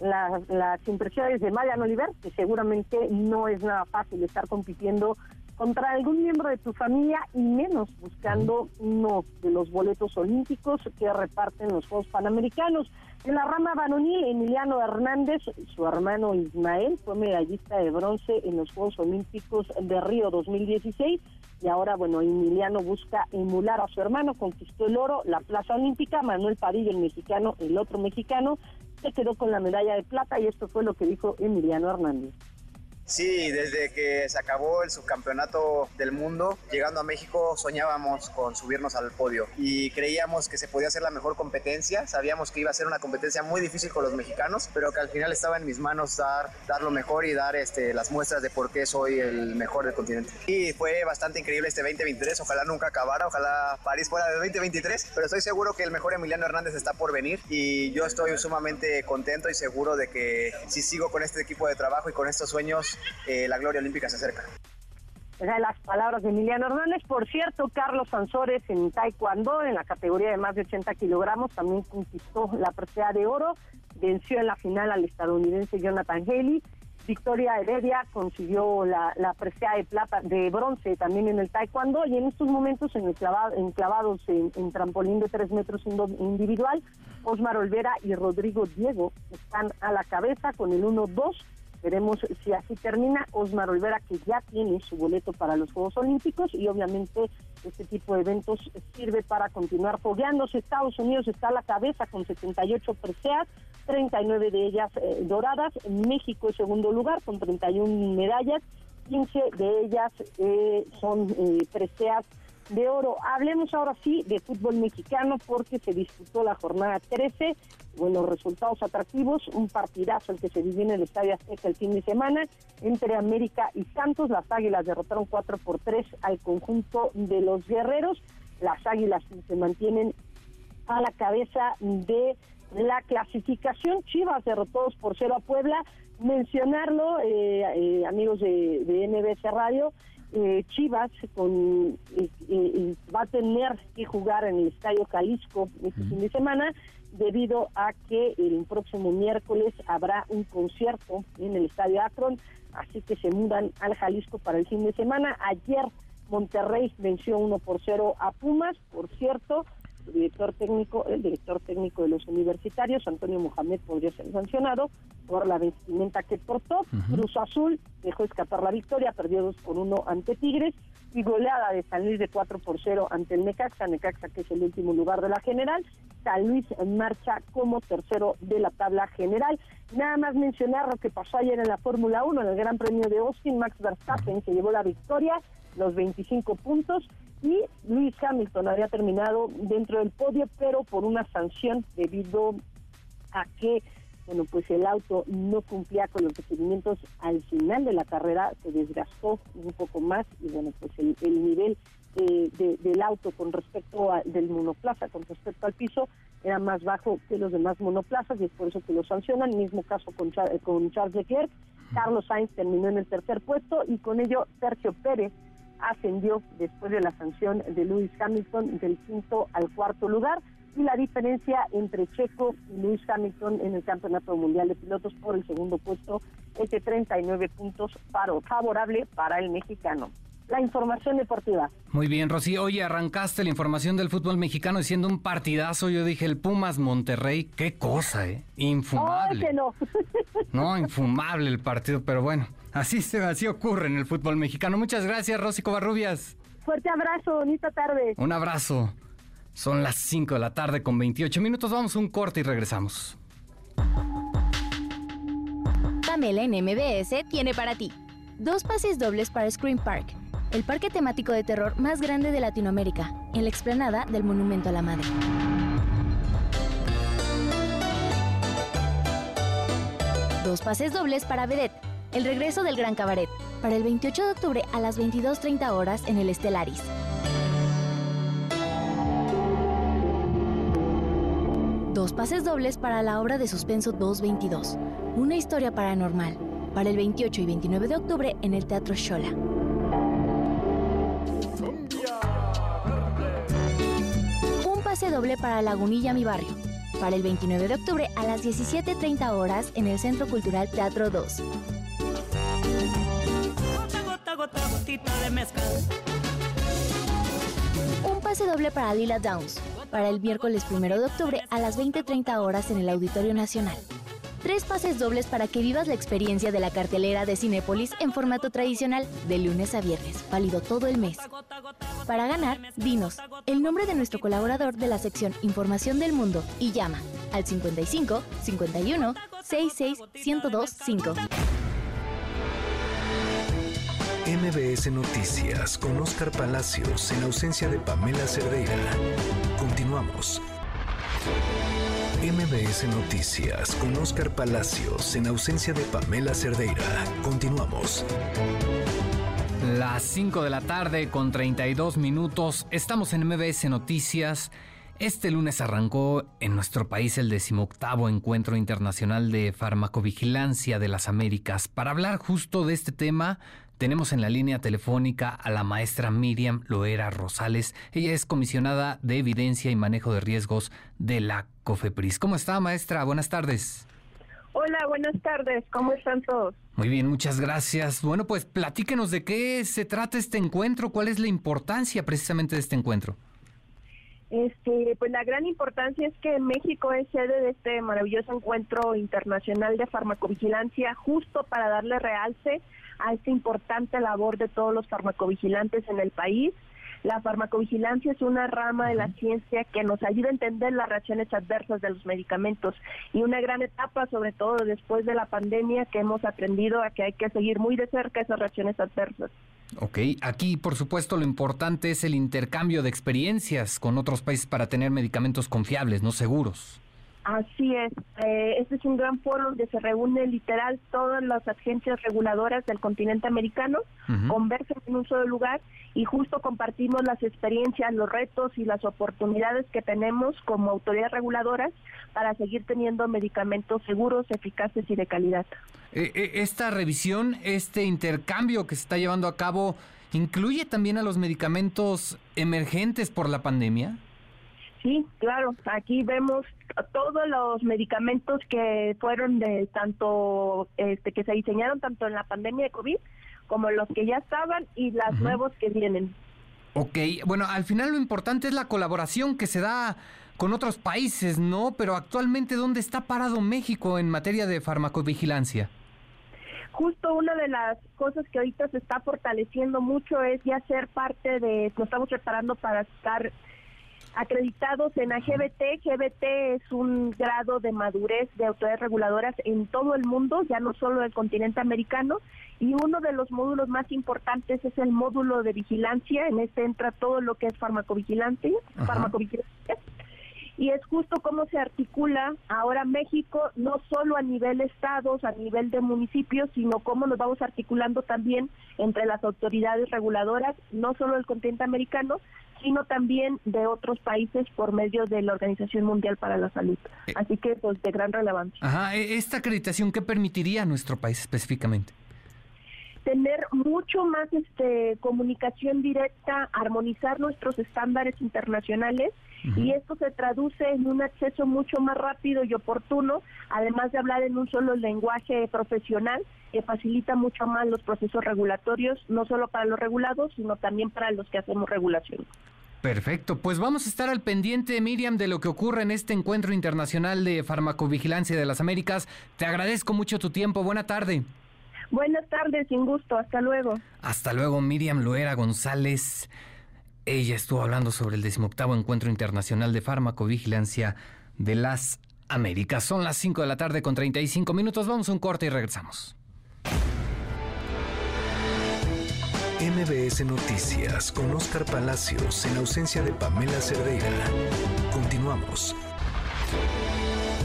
las impresiones de Marian Oliver, que seguramente no es nada fácil estar compitiendo contra algún miembro de tu familia y menos buscando uno de los boletos olímpicos que reparten los Juegos Panamericanos. En la rama varonil, Emiliano Hernández, su hermano Ismael, fue medallista de bronce en los Juegos Olímpicos de Río 2016 y ahora, bueno, Emiliano busca emular a su hermano, conquistó el oro, la plaza olímpica, Manuel Padilla, el mexicano, el otro mexicano, se quedó con la medalla de plata y esto fue lo que dijo Emiliano Hernández. Sí, desde que se acabó el subcampeonato del mundo, llegando a México soñábamos con subirnos al podio y creíamos que se podía hacer la mejor competencia. Sabíamos que iba a ser una competencia muy difícil con los mexicanos, pero que al final estaba en mis manos dar, dar lo mejor y dar este, las muestras de por qué soy el mejor del continente. Y fue bastante increíble este 2023, ojalá nunca acabara, ojalá París fuera de 2023, pero estoy seguro que el mejor Emiliano Hernández está por venir y yo estoy sumamente contento y seguro de que si sigo con este equipo de trabajo y con estos sueños, eh, la gloria olímpica se acerca. las palabras de Emiliano Hernández. Por cierto, Carlos Sansores en Taekwondo, en la categoría de más de 80 kilogramos, también conquistó la presea de oro. Venció en la final al estadounidense Jonathan Haley. Victoria Heredia consiguió la, la presea de plata, de bronce también en el taekwondo y en estos momentos en el enclavados en, en, trampolín de tres metros individual, Osmar Olvera y Rodrigo Diego están a la cabeza con el 1-2 Veremos si así termina. Osmar Olvera, que ya tiene su boleto para los Juegos Olímpicos y obviamente este tipo de eventos sirve para continuar fogueándose. Estados Unidos está a la cabeza con 78 preseas, 39 de ellas eh, doradas. México en segundo lugar con 31 medallas, 15 de ellas eh, son eh, preseas de oro. Hablemos ahora sí de fútbol mexicano porque se disputó la jornada 13. Buenos resultados atractivos, un partidazo el que se vivió en el Estadio Azteca el fin de semana entre América y Santos. Las Águilas derrotaron 4 por 3 al conjunto de los guerreros. Las Águilas se mantienen a la cabeza de la clasificación. Chivas derrotados por 0 a Puebla. Mencionarlo, eh, eh, amigos de, de NBC Radio, eh, Chivas con, va a tener que jugar en el Estadio Jalisco este fin de semana debido a que el próximo miércoles habrá un concierto en el Estadio Akron, así que se mudan al Jalisco para el fin de semana. Ayer Monterrey venció 1 por 0 a Pumas, por cierto, director técnico, el director técnico de los universitarios, Antonio Mohamed, podría ser sancionado por la vestimenta que portó. Cruz Azul dejó escapar la victoria, perdió 2 por 1 ante Tigres y goleada de San Luis de 4 por 0 ante el Necaxa, Necaxa que es el último lugar de la general. San Luis marcha como tercero de la tabla general. Nada más mencionar lo que pasó ayer en la Fórmula 1, en el Gran Premio de Austin, Max Verstappen que llevó la victoria, los 25 puntos, y Luis Hamilton había terminado dentro del podio, pero por una sanción debido a que bueno, pues el auto no cumplía con los requerimientos al final de la carrera, se desgastó un poco más y bueno, pues el, nivel eh, del auto con respecto al del monoplaza, con respecto al piso, era más bajo que los demás monoplazas y es por eso que lo sancionan. Mismo caso con, con Charles Leclerc. Carlos Sainz terminó en el tercer puesto y con ello Sergio Pérez ascendió después de la sanción de Lewis Hamilton del quinto al cuarto lugar y la diferencia entre Checo y Lewis Hamilton en el Campeonato Mundial de Pilotos por el segundo puesto es de 39 puntos paro, favorable para el mexicano. La información deportiva. Muy bien, Rocío. Oye, arrancaste la información del fútbol mexicano diciendo un partidazo. Yo dije el Pumas Monterrey. Qué cosa, ¿eh? Infumable. no. no, infumable el partido, pero bueno. Así, se, así ocurre en el fútbol mexicano. Muchas gracias, Rosy Covarrubias. Fuerte abrazo, bonita tarde. Un abrazo. Son las 5 de la tarde con 28 minutos. Vamos a un corte y regresamos. Pamela en MBS tiene para ti dos pases dobles para Scream Park, el parque temático de terror más grande de Latinoamérica, en la explanada del Monumento a la Madre. Dos pases dobles para Vedette El regreso del Gran Cabaret, para el 28 de octubre a las 22.30 horas en el Estelaris. Dos pases dobles para la obra de suspenso 222, una historia paranormal, para el 28 y 29 de octubre en el Teatro Shola. Un pase doble para Lagunilla Mi Barrio, para el 29 de octubre a las 17.30 horas en el Centro Cultural Teatro 2. Un pase doble para Lila Downs, para el miércoles 1 de octubre a las 20.30 horas en el Auditorio Nacional. Tres pases dobles para que vivas la experiencia de la cartelera de Cinépolis en formato tradicional, de lunes a viernes, válido todo el mes. Para ganar, dinos el nombre de nuestro colaborador de la sección Información del Mundo y llama al 55 51 66 1025. MBS Noticias con Oscar Palacios en ausencia de Pamela Cerdeira. Continuamos. MBS Noticias con Oscar Palacios en ausencia de Pamela Cerdeira. Continuamos. Las 5 de la tarde con 32 minutos. Estamos en MBS Noticias. Este lunes arrancó en nuestro país el decimoctavo Encuentro Internacional de Farmacovigilancia de las Américas. Para hablar justo de este tema, tenemos en la línea telefónica a la maestra Miriam Loera Rosales. Ella es comisionada de evidencia y manejo de riesgos de la COFEPRIS. ¿Cómo está, maestra? Buenas tardes. Hola, buenas tardes. ¿Cómo están todos? Muy bien, muchas gracias. Bueno, pues platíquenos de qué se trata este encuentro, cuál es la importancia precisamente de este encuentro. Este, pues la gran importancia es que México es sede de este maravilloso encuentro internacional de farmacovigilancia justo para darle realce a esta importante labor de todos los farmacovigilantes en el país. La farmacovigilancia es una rama de la ciencia que nos ayuda a entender las reacciones adversas de los medicamentos y una gran etapa, sobre todo después de la pandemia, que hemos aprendido a que hay que seguir muy de cerca esas reacciones adversas. Ok, aquí por supuesto lo importante es el intercambio de experiencias con otros países para tener medicamentos confiables, no seguros. Así es, eh, este es un gran foro donde se reúnen literal todas las agencias reguladoras del continente americano, conversan en un solo lugar y justo compartimos las experiencias, los retos y las oportunidades que tenemos como autoridades reguladoras para seguir teniendo medicamentos seguros, eficaces y de calidad. Eh, eh, esta revisión, este intercambio que se está llevando a cabo, ¿incluye también a los medicamentos emergentes por la pandemia? Sí, claro. Aquí vemos todos los medicamentos que fueron de tanto, este, que se diseñaron tanto en la pandemia de COVID como los que ya estaban y las nuevos que vienen. Ok, bueno, al final lo importante es la colaboración que se da con otros países, ¿no? Pero actualmente, ¿dónde está parado México en materia de farmacovigilancia? Justo una de las cosas que ahorita se está fortaleciendo mucho es ya ser parte de, nos estamos preparando para estar acreditados en AGBT. GBT es un grado de madurez de autoridades reguladoras en todo el mundo, ya no solo en el continente americano. Y uno de los módulos más importantes es el módulo de vigilancia. En este entra todo lo que es farmacovigilancia. farmacovigilancia y es justo cómo se articula ahora México, no solo a nivel estados, a nivel de municipios, sino cómo nos vamos articulando también entre las autoridades reguladoras, no solo del continente americano, sino también de otros países por medio de la Organización Mundial para la Salud. Eh. Así que, pues, de gran relevancia. Ajá, e, ¿esta acreditación qué permitiría a nuestro país específicamente? tener mucho más este comunicación directa, armonizar nuestros estándares internacionales y esto se traduce en un acceso mucho más rápido y oportuno, además de hablar en un solo lenguaje profesional que facilita mucho más los procesos regulatorios, no solo para los regulados, sino también para los que hacemos regulación. Perfecto, pues vamos a estar al pendiente, Miriam, de lo que ocurre en este encuentro internacional de farmacovigilancia de las Américas. Te agradezco mucho tu tiempo. Buena tarde. Buenas tardes, sin gusto. Hasta luego. Hasta luego, Miriam Loera González. Ella estuvo hablando sobre el decimoctavo Encuentro Internacional de Farmacovigilancia de las Américas. Son las 5 de la tarde con 35 minutos. Vamos a un corte y regresamos. MBS Noticias con Oscar Palacios en ausencia de Pamela Cerdeira. Continuamos.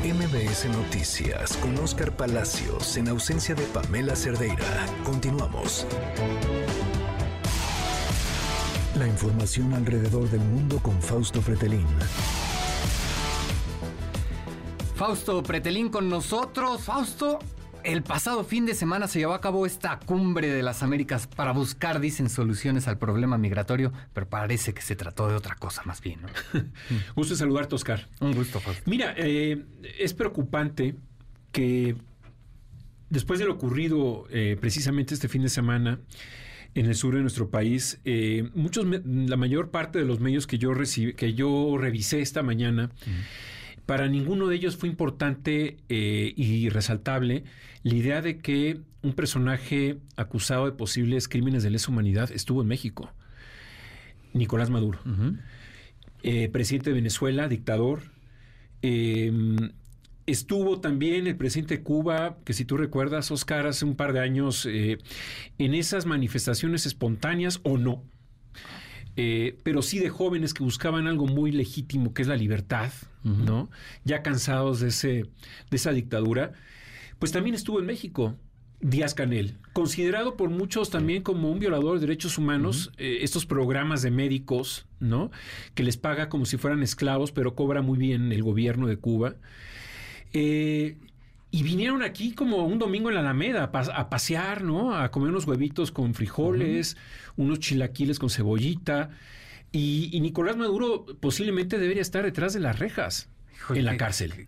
MBS Noticias con Oscar Palacios en ausencia de Pamela Cerdeira. Continuamos. La información alrededor del mundo con Fausto Fretelín. Fausto Pretelín con nosotros. Fausto, el pasado fin de semana se llevó a cabo esta cumbre de las Américas para buscar, dicen, soluciones al problema migratorio, pero parece que se trató de otra cosa más bien. ¿no? gusto saludarte, Oscar. Un gusto, Fausto. Mira, eh, es preocupante que después de lo ocurrido eh, precisamente este fin de semana en el sur de nuestro país, eh, muchos, la mayor parte de los medios que yo recibí, que yo revisé esta mañana, para ninguno de ellos fue importante eh, y resaltable la idea de que un personaje acusado de posibles crímenes de lesa humanidad estuvo en México. Nicolás Maduro, eh, presidente de Venezuela, dictador. Em, estuvo también el presidente de Cuba, que si tú recuerdas, Oscar, hace un par de años, eh, en esas manifestaciones espontáneas o no, eh, pero sí de jóvenes que buscaban algo muy legítimo, que es la libertad, ¿no? Ya cansados de, ese, de esa dictadura, pues también estuvo en México. Díaz Canel, considerado por muchos también como un violador de derechos humanos, eh, estos programas de médicos, ¿no? Que les paga como si fueran esclavos, pero cobra muy bien el gobierno de Cuba. Eh, y vinieron aquí como un domingo en la Alameda a, pasear, ¿no? A comer unos huevitos con frijoles, unos chilaquiles con cebollita. Y, Nicolás Maduro posiblemente debería estar detrás de las rejas en la cárcel.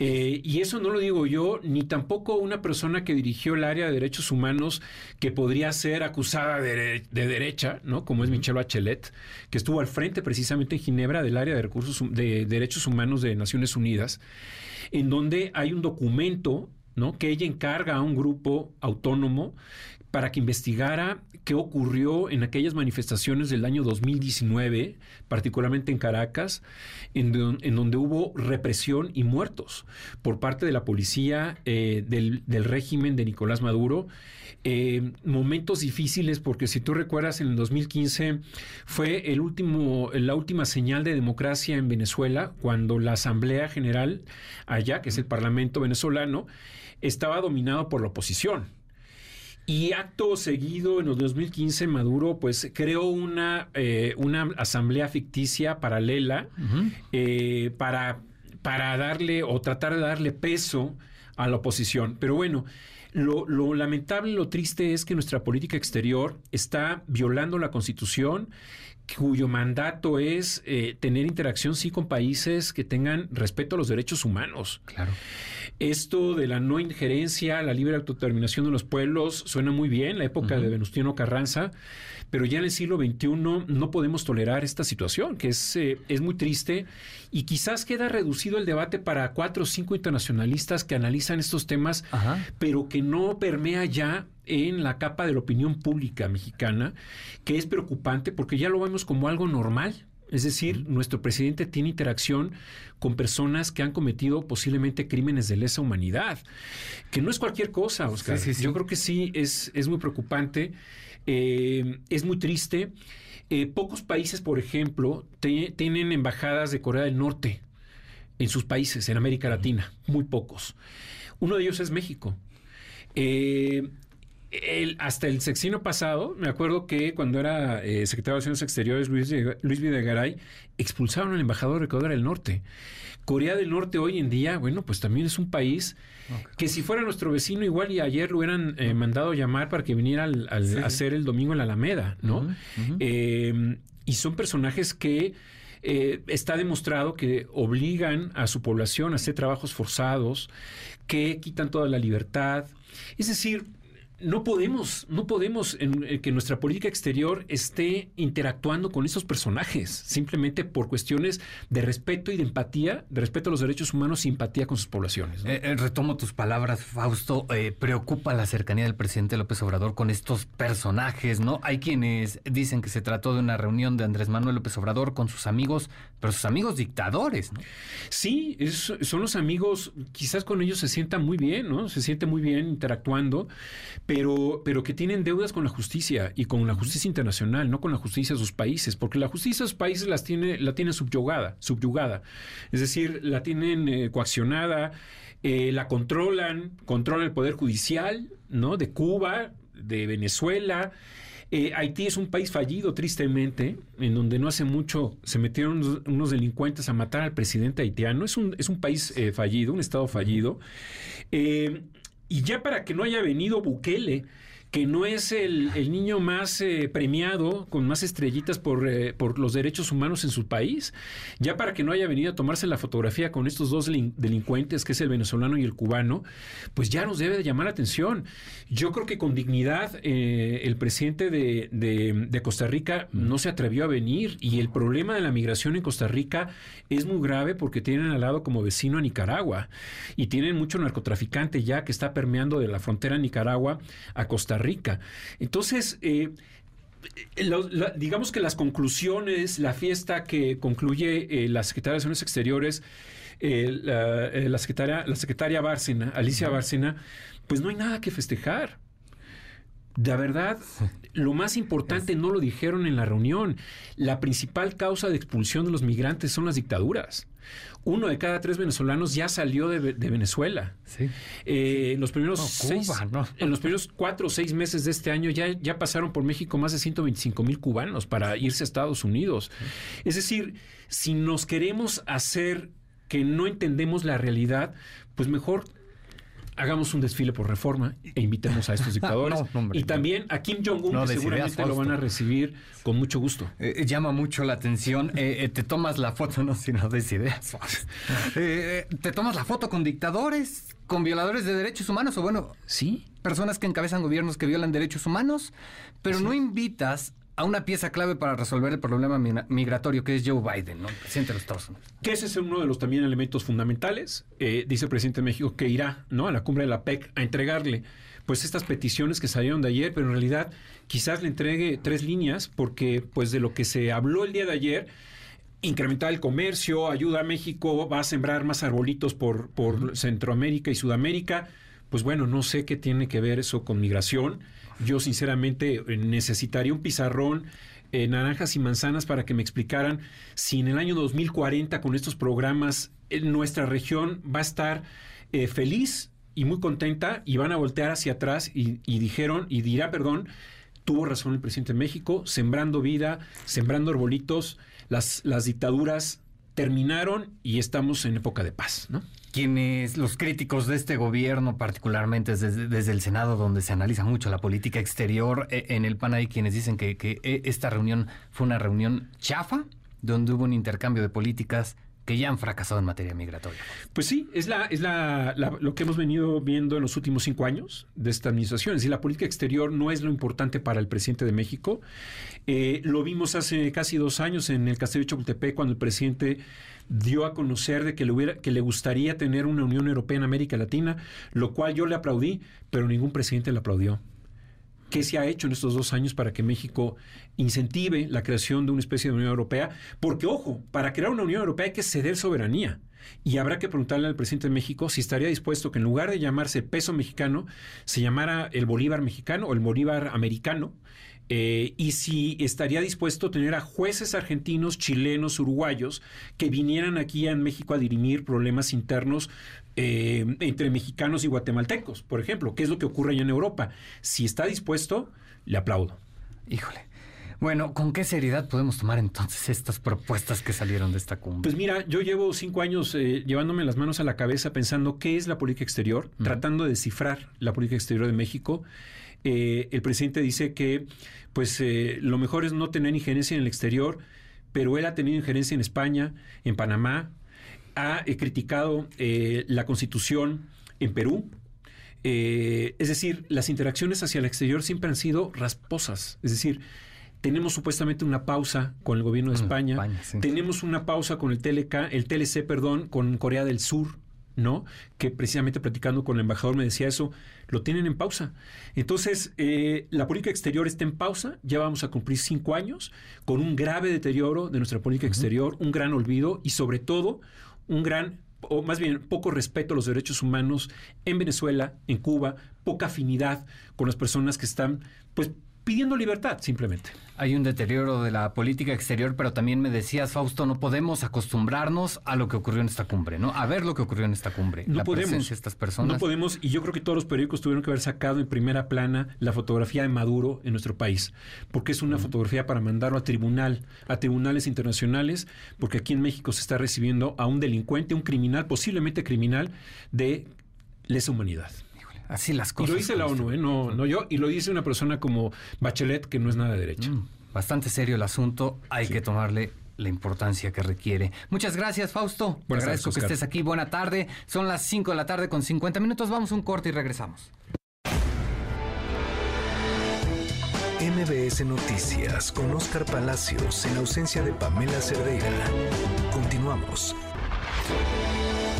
Eh, y eso no lo digo yo, ni tampoco una persona que dirigió el área de derechos humanos que podría ser acusada de, derecha, ¿no? Como es Michelle Bachelet, que estuvo al frente precisamente en Ginebra del área de recursos de derechos humanos de Naciones Unidas en donde hay un documento ¿no? que ella encarga a un grupo autónomo para que investigara qué ocurrió en aquellas manifestaciones del año 2019, particularmente en Caracas, en, donde hubo represión y muertos por parte de la policía eh, del, del régimen de Nicolás Maduro eh, momentos difíciles, porque si tú recuerdas, en el 2015 fue el último, la última señal de democracia en Venezuela, cuando la Asamblea General allá, que es el Parlamento venezolano, estaba dominado por la oposición. Y acto seguido, en el 2015, Maduro pues creó una, eh, una asamblea ficticia paralela eh, para, para darle o tratar de darle peso a la oposición. Pero bueno, lo, lo, lamentable, lo triste es que nuestra política exterior está violando la Constitución, cuyo mandato es eh, tener interacción sí con países que tengan respeto a los derechos humanos. Claro. Esto de la no injerencia, la libre autodeterminación de los pueblos, suena muy bien, la época de Venustiano Carranza, pero ya en el siglo XXI no podemos tolerar esta situación, que es, eh, es muy triste y quizás queda reducido el debate para cuatro o cinco internacionalistas que analizan estos temas, pero que no permea ya en la capa de la opinión pública mexicana, que es preocupante porque ya lo vemos como algo normal. Es decir, nuestro presidente tiene interacción con personas que han cometido posiblemente crímenes de lesa humanidad, que no es cualquier cosa, Oscar. Yo creo que sí, es, es muy preocupante. Eh, es muy triste. Eh, pocos países, por ejemplo, tienen embajadas de Corea del Norte en sus países, en América Latina, muy pocos. Uno de ellos es México. Eh, hasta el sexenio pasado, me acuerdo que cuando era secretario de Relaciones Exteriores, Luis, Luis Videgaray, expulsaron al embajador de Corea del Norte. Corea del Norte hoy en día, bueno, pues también es un país que si fuera nuestro vecino, igual y ayer lo hubieran eh, mandado llamar para que viniera al, a hacer el domingo en la Alameda, ¿no? Eh, y son personajes que eh, está demostrado que obligan a su población a hacer trabajos forzados, que quitan toda la libertad. Es decir, no podemos, no podemos en, eh, que nuestra política exterior esté interactuando con esos personajes, simplemente por cuestiones de respeto y de empatía, de respeto a los derechos humanos y empatía con sus poblaciones. Eh, retomo tus palabras, Fausto. Eh, preocupa la cercanía del presidente López Obrador con estos personajes, ¿no? Hay quienes dicen que se trató de una reunión de Andrés Manuel López Obrador con sus amigos, pero sus amigos dictadores, ¿no? Sí, son los amigos, quizás con ellos se sienta muy bien, ¿no? Se siente muy bien interactuando pero, pero que tienen deudas con la justicia y con la justicia internacional, no con la justicia de sus países, porque la justicia de sus países las tiene, la tienen subyugada, subyugada. Es decir, la tienen eh, coaccionada, eh, la controlan, controla el poder judicial, ¿no? De Cuba, de Venezuela. Eh, Haití es un país fallido, tristemente, en donde no hace mucho se metieron unos, delincuentes a matar al presidente haitiano. Es un, es un país fallido, un estado fallido. Y ya para que no haya venido Bukele que no es el, niño más eh, premiado, con más estrellitas por, eh, por los derechos humanos en su país, ya para que no haya venido a tomarse la fotografía con estos dos delincuentes, que es el venezolano y el cubano, pues ya nos debe de llamar la atención. Yo creo que con dignidad eh, el presidente de, de, Costa Rica no se atrevió a venir y el problema de la migración en Costa Rica es muy grave porque tienen al lado como vecino a Nicaragua y tienen mucho narcotraficante ya que está permeando de la frontera Nicaragua a Costa Rica. Entonces, eh, digamos que las conclusiones, la fiesta que concluye eh, la Secretaría de Relaciones Exteriores, eh, la, secretaria, la secretaria Bárcena, Alicia Bárcena, pues no hay nada que festejar. De verdad, lo más importante no lo dijeron en la reunión. La principal causa de expulsión de los migrantes son las dictaduras uno de cada tres venezolanos ya salió de, Venezuela. Eh, en los primeros seis, en los primeros cuatro o seis meses de este año ya, ya pasaron por México más de 125 mil cubanos para irse a Estados Unidos. Es decir, si nos queremos hacer que no entendemos la realidad, pues mejor hagamos un desfile por reforma e invitemos a estos dictadores. y también a Kim Jong-un, que seguramente lo van a recibir con mucho gusto. Eh, eh, llama mucho la atención. Eh, te tomas la foto, no, si no des ideas. te tomas la foto con dictadores, con violadores de derechos humanos, o bueno, sí, personas que encabezan gobiernos que violan derechos humanos, pero no invitas a una pieza clave para resolver el problema migratorio, que es Joe Biden, ¿no? presidente de los Estados Unidos. Que ese es uno de los también elementos fundamentales. Eh, dice el presidente de México que irá ¿no? a la cumbre de la PEC a entregarle pues estas peticiones que salieron de ayer, pero en realidad quizás le entregue tres líneas, porque pues de lo que se habló el día de ayer, incrementar el comercio, ayuda a México, va a sembrar más arbolitos por, por Centroamérica y Sudamérica. Pues bueno, no sé qué tiene que ver eso con migración. Yo sinceramente eh, necesitaría un pizarrón, eh, naranjas y manzanas para que me explicaran si en el año 2040 con estos programas nuestra región va a estar eh, feliz y muy contenta y van a voltear hacia atrás y, y dijeron, y dirá, perdón, tuvo razón el presidente de México, sembrando vida, sembrando arbolitos, las, las dictaduras terminaron y estamos en época de paz, ¿no? Quienes, los críticos de este gobierno, particularmente desde, el Senado, donde se analiza mucho la política exterior, eh, en el PAN hay quienes dicen que, que eh, esta reunión fue una reunión chafa, donde hubo un intercambio de políticas que ya han fracasado en materia migratoria. Pues sí, es la, es la, lo que hemos venido viendo en los últimos cinco años de esta administración. Es decir, la política exterior no es lo importante para el presidente de México. Eh, lo vimos hace casi dos años en el Castillo de Chapultepec, cuando el presidente dio a conocer de que le, hubiera, que le gustaría tener una Unión Europea en América Latina, lo cual yo le aplaudí, pero ningún presidente le aplaudió. ¿Qué se ha hecho en estos dos años para que México incentive la creación de una especie de Unión Europea? Porque, ojo, para crear una Unión Europea hay que ceder soberanía. Y habrá que preguntarle al presidente de México si estaría dispuesto que en lugar de llamarse peso mexicano, se llamara el Bolívar mexicano o el Bolívar americano, eh, y si estaría dispuesto a tener a jueces argentinos, chilenos, uruguayos que vinieran aquí en México a dirimir problemas internos eh, entre mexicanos y guatemaltecos, por ejemplo, ¿qué es lo que ocurre allá en Europa. Si está dispuesto, le aplaudo. Híjole. Bueno, ¿con qué seriedad podemos tomar entonces estas propuestas que salieron de esta cumbre? Pues mira, yo llevo cinco años eh, llevándome las manos a la cabeza pensando qué es la política exterior, tratando de descifrar la política exterior de México. Eh, el presidente dice que pues eh, lo mejor es no tener injerencia en el exterior, pero él ha tenido injerencia en España, en Panamá, ha eh, criticado la constitución en Perú. es decir, las interacciones hacia el exterior siempre han sido rasposas. Es decir, tenemos supuestamente una pausa con el gobierno de mm, España, tenemos una pausa con el, TLK, el TLC, perdón, con Corea del Sur, ¿no? Que precisamente platicando con el embajador me decía eso, lo tienen en pausa. Entonces, eh, la política exterior está en pausa, ya vamos a cumplir cinco años con un grave deterioro de nuestra política exterior, un gran olvido y sobre todo un gran o más bien poco respeto a los derechos humanos en Venezuela, en Cuba, poca afinidad con las personas que están pues pidiendo libertad simplemente. Hay un deterioro de la política exterior, pero también me decías, Fausto, no podemos acostumbrarnos a lo que ocurrió en esta cumbre, ¿no? A ver lo que ocurrió en esta cumbre. No la podemos. presencia de estas personas. No podemos, y yo creo que todos los periódicos tuvieron que haber sacado en primera plana la fotografía de Maduro en nuestro país, porque es una fotografía para mandarlo a tribunal, a tribunales internacionales, porque aquí en México se está recibiendo a un delincuente, un criminal, posiblemente criminal, de lesa humanidad. Así las Y cosas. lo dice la ONU, ¿eh? no, no yo, y lo dice una persona como Bachelet, que no es nada de derecha. Mm, bastante serio el asunto, hay que tomarle la importancia que requiere. Muchas gracias, Fausto. Te Buenas agradezco tardes, que estés aquí. Buena tarde. Son las 5 de la tarde con 50 minutos. Vamos a un corte y regresamos. MBS Noticias con Oscar Palacios en ausencia de Pamela Cerdeira. Continuamos.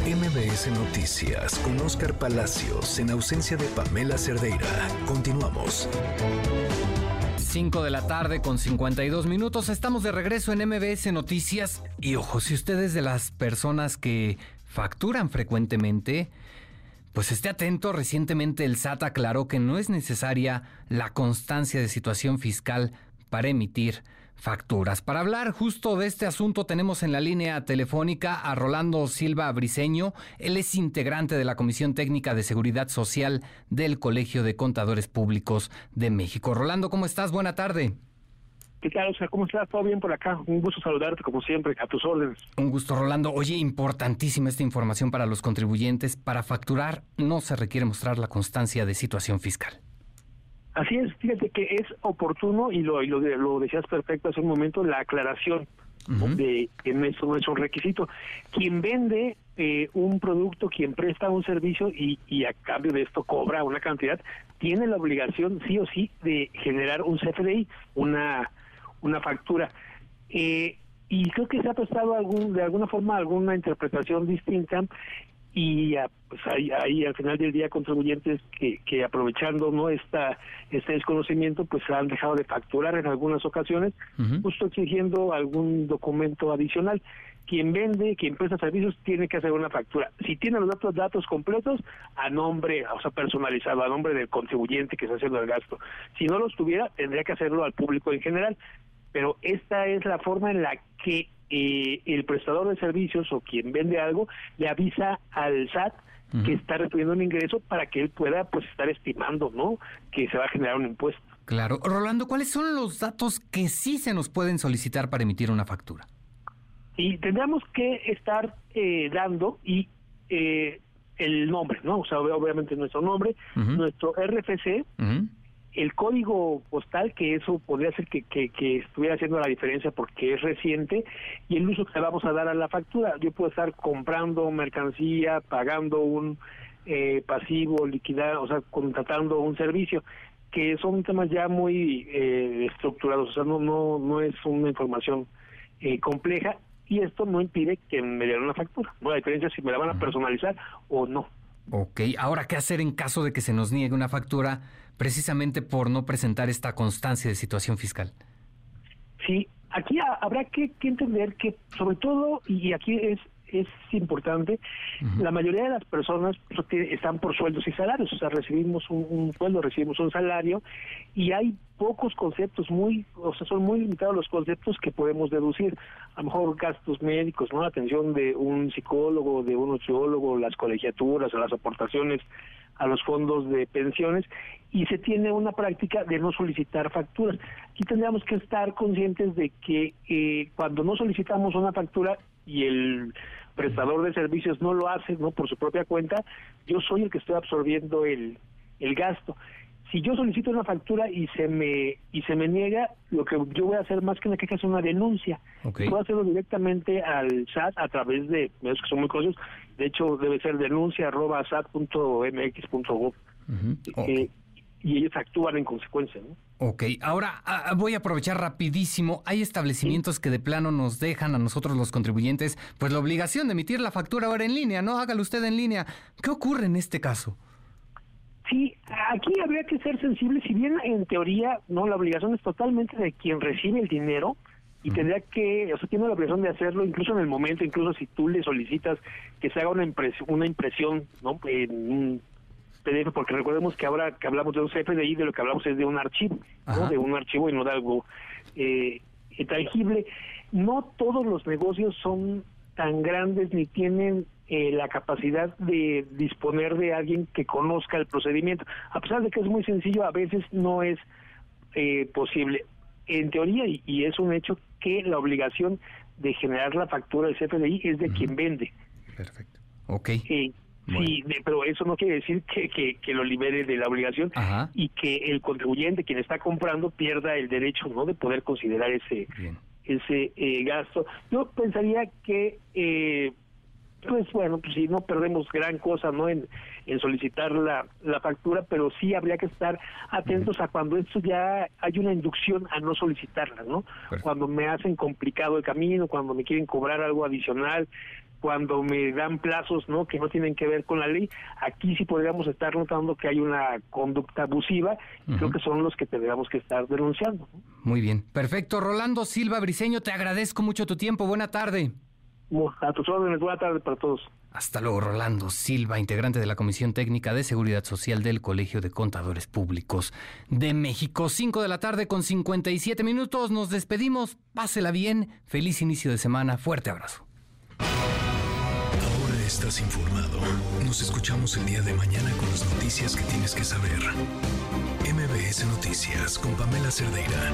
MBS Noticias con Oscar Palacios en ausencia de Pamela Cerdeira. Continuamos. 5 de la tarde con 52 minutos. Estamos de regreso en MBS Noticias. Y ojo, si usted es de las personas que facturan frecuentemente, pues esté atento. Recientemente el SAT aclaró que no es necesaria la constancia de situación fiscal para emitir facturas. Para hablar justo de este asunto tenemos en la línea telefónica a Rolando Silva Briceño. Él es integrante de la Comisión Técnica de Seguridad Social del Colegio de Contadores Públicos de México. Rolando, ¿cómo estás? Buena tarde. ¿Qué tal, Oscar? ¿Cómo estás? ¿Todo bien por acá? Un gusto saludarte, como siempre, a tus órdenes. Un gusto, Rolando. Oye, importantísima esta información para los contribuyentes. Para facturar no se requiere mostrar la constancia de situación fiscal. Así es, fíjate que es oportuno, y lo, y lo, lo decías perfecto hace un momento, la aclaración de que no es, no es un requisito. Quien vende eh, un producto, quien presta un servicio y, y a cambio de esto cobra una cantidad, tiene la obligación sí o sí de generar un CFDI, una, una factura. Eh, y creo que se ha prestado algún, de alguna forma alguna interpretación distinta y pues ahí, ahí al final del día contribuyentes que, que aprovechando no esta este desconocimiento pues han dejado de facturar en algunas ocasiones justo exigiendo algún documento adicional. Quien vende quien presta servicios tiene que hacer una factura. Si tiene los datos datos completos a nombre o sea personalizado a nombre del contribuyente que está haciendo el gasto. Si no los tuviera tendría que hacerlo al público en general. Pero esta es la forma en la que eh, el prestador de servicios o quien vende algo le avisa al SAT que está recibiendo un ingreso para que él pueda pues estar estimando, ¿no? Que se va a generar un impuesto. Claro. Rolando, ¿cuáles son los datos que sí se nos pueden solicitar para emitir una factura? Y tendríamos que estar eh, dando y eh, el nombre, ¿no? O sea, ob- obviamente nuestro nombre, nuestro RFC, el código postal, que eso podría ser que, que, que estuviera haciendo la diferencia porque es reciente, y el uso que le vamos a dar a la factura. Yo puedo estar comprando mercancía, pagando un eh, pasivo, liquidar, o sea, contratando un servicio, que son temas ya muy eh, estructurados, o sea, no, no, no es una información eh, compleja, y esto no impide que me den una factura. ¿no? La diferencia es si me la van a personalizar o no. Ok, ahora, ¿qué hacer en caso de que se nos niegue una factura precisamente por no presentar esta constancia de situación fiscal? Sí, aquí ha- habrá que, que entender que, sobre todo, y aquí es es importante, la mayoría de las personas pues, están por sueldos y salarios, o sea, recibimos un, un sueldo, recibimos un salario, y hay pocos conceptos, muy, o sea, son muy limitados los conceptos que podemos deducir. A lo mejor gastos médicos, ¿no? La atención de un psicólogo, de un nutriólogo, las colegiaturas, las aportaciones a los fondos de pensiones y se tiene una práctica de no solicitar facturas. Aquí tendríamos que estar conscientes de que eh, cuando no solicitamos una factura y el prestador de servicios no lo hace no por su propia cuenta, yo soy el que estoy absorbiendo el, el gasto. Si yo solicito una factura y se me y se me niega, lo que yo voy a hacer más que una queja es una denuncia. Ok. Puedo hacerlo directamente al SAT a través de medios que son muy conocidos. De hecho, debe ser denuncia arroba sat.mx.gov. Eh, y ellos actúan en consecuencia. ¿no? Ok, ahora ah, voy a aprovechar rapidísimo. Hay establecimientos que de plano nos dejan a nosotros los contribuyentes pues la obligación de emitir la factura ahora en línea, ¿no? Hágalo usted en línea. ¿Qué ocurre en este caso? Sí, aquí habría que ser sensible, si bien en teoría no la obligación es totalmente de quien recibe el dinero, y tendría que, o sea, tiene la obligación de hacerlo incluso en el momento, incluso si tú le solicitas que se haga una impresión, una impresión, ¿no? En un PDF, porque recordemos que ahora que hablamos de un CFDI, de lo que hablamos es de un archivo, ¿no? De un archivo y no de algo eh, tangible. No todos los negocios son tan grandes ni tienen eh, la capacidad de disponer de alguien que conozca el procedimiento. A pesar de que es muy sencillo, a veces no es eh, posible. En teoría, y, es un hecho, que la obligación de generar la factura del CFDI es de quien vende. Perfecto. Ok. Sí, pero eso no quiere decir que, que, lo libere de la obligación y que el contribuyente, quien está comprando, pierda el derecho no de poder considerar ese ese eh, gasto. Yo pensaría que eh, pues bueno, pues si no perdemos gran cosa no en, en solicitar la, la factura, pero sí habría que estar atentos a cuando esto ya hay una inducción a no solicitarla, ¿no? Cuando me hacen complicado el camino, cuando me quieren cobrar algo adicional, cuando me dan plazos no que no tienen que ver con la ley aquí sí podríamos estar notando que hay una conducta abusiva y creo que son los que tendríamos que estar denunciando muy bien. Perfecto. Rolando Silva Briseño te agradezco mucho tu tiempo. Buena tarde a tus órdenes, buena tarde para todos. Hasta luego, Rolando Silva, integrante de la Comisión Técnica de Seguridad Social del Colegio de Contadores Públicos de México. 5 de la tarde con 57 minutos. Nos despedimos. Pásela bien. Feliz inicio de semana. Fuerte abrazo. Ahora estás informado. Nos escuchamos el día de mañana con las noticias que tienes que saber. MBS Noticias con Pamela Cerdeira.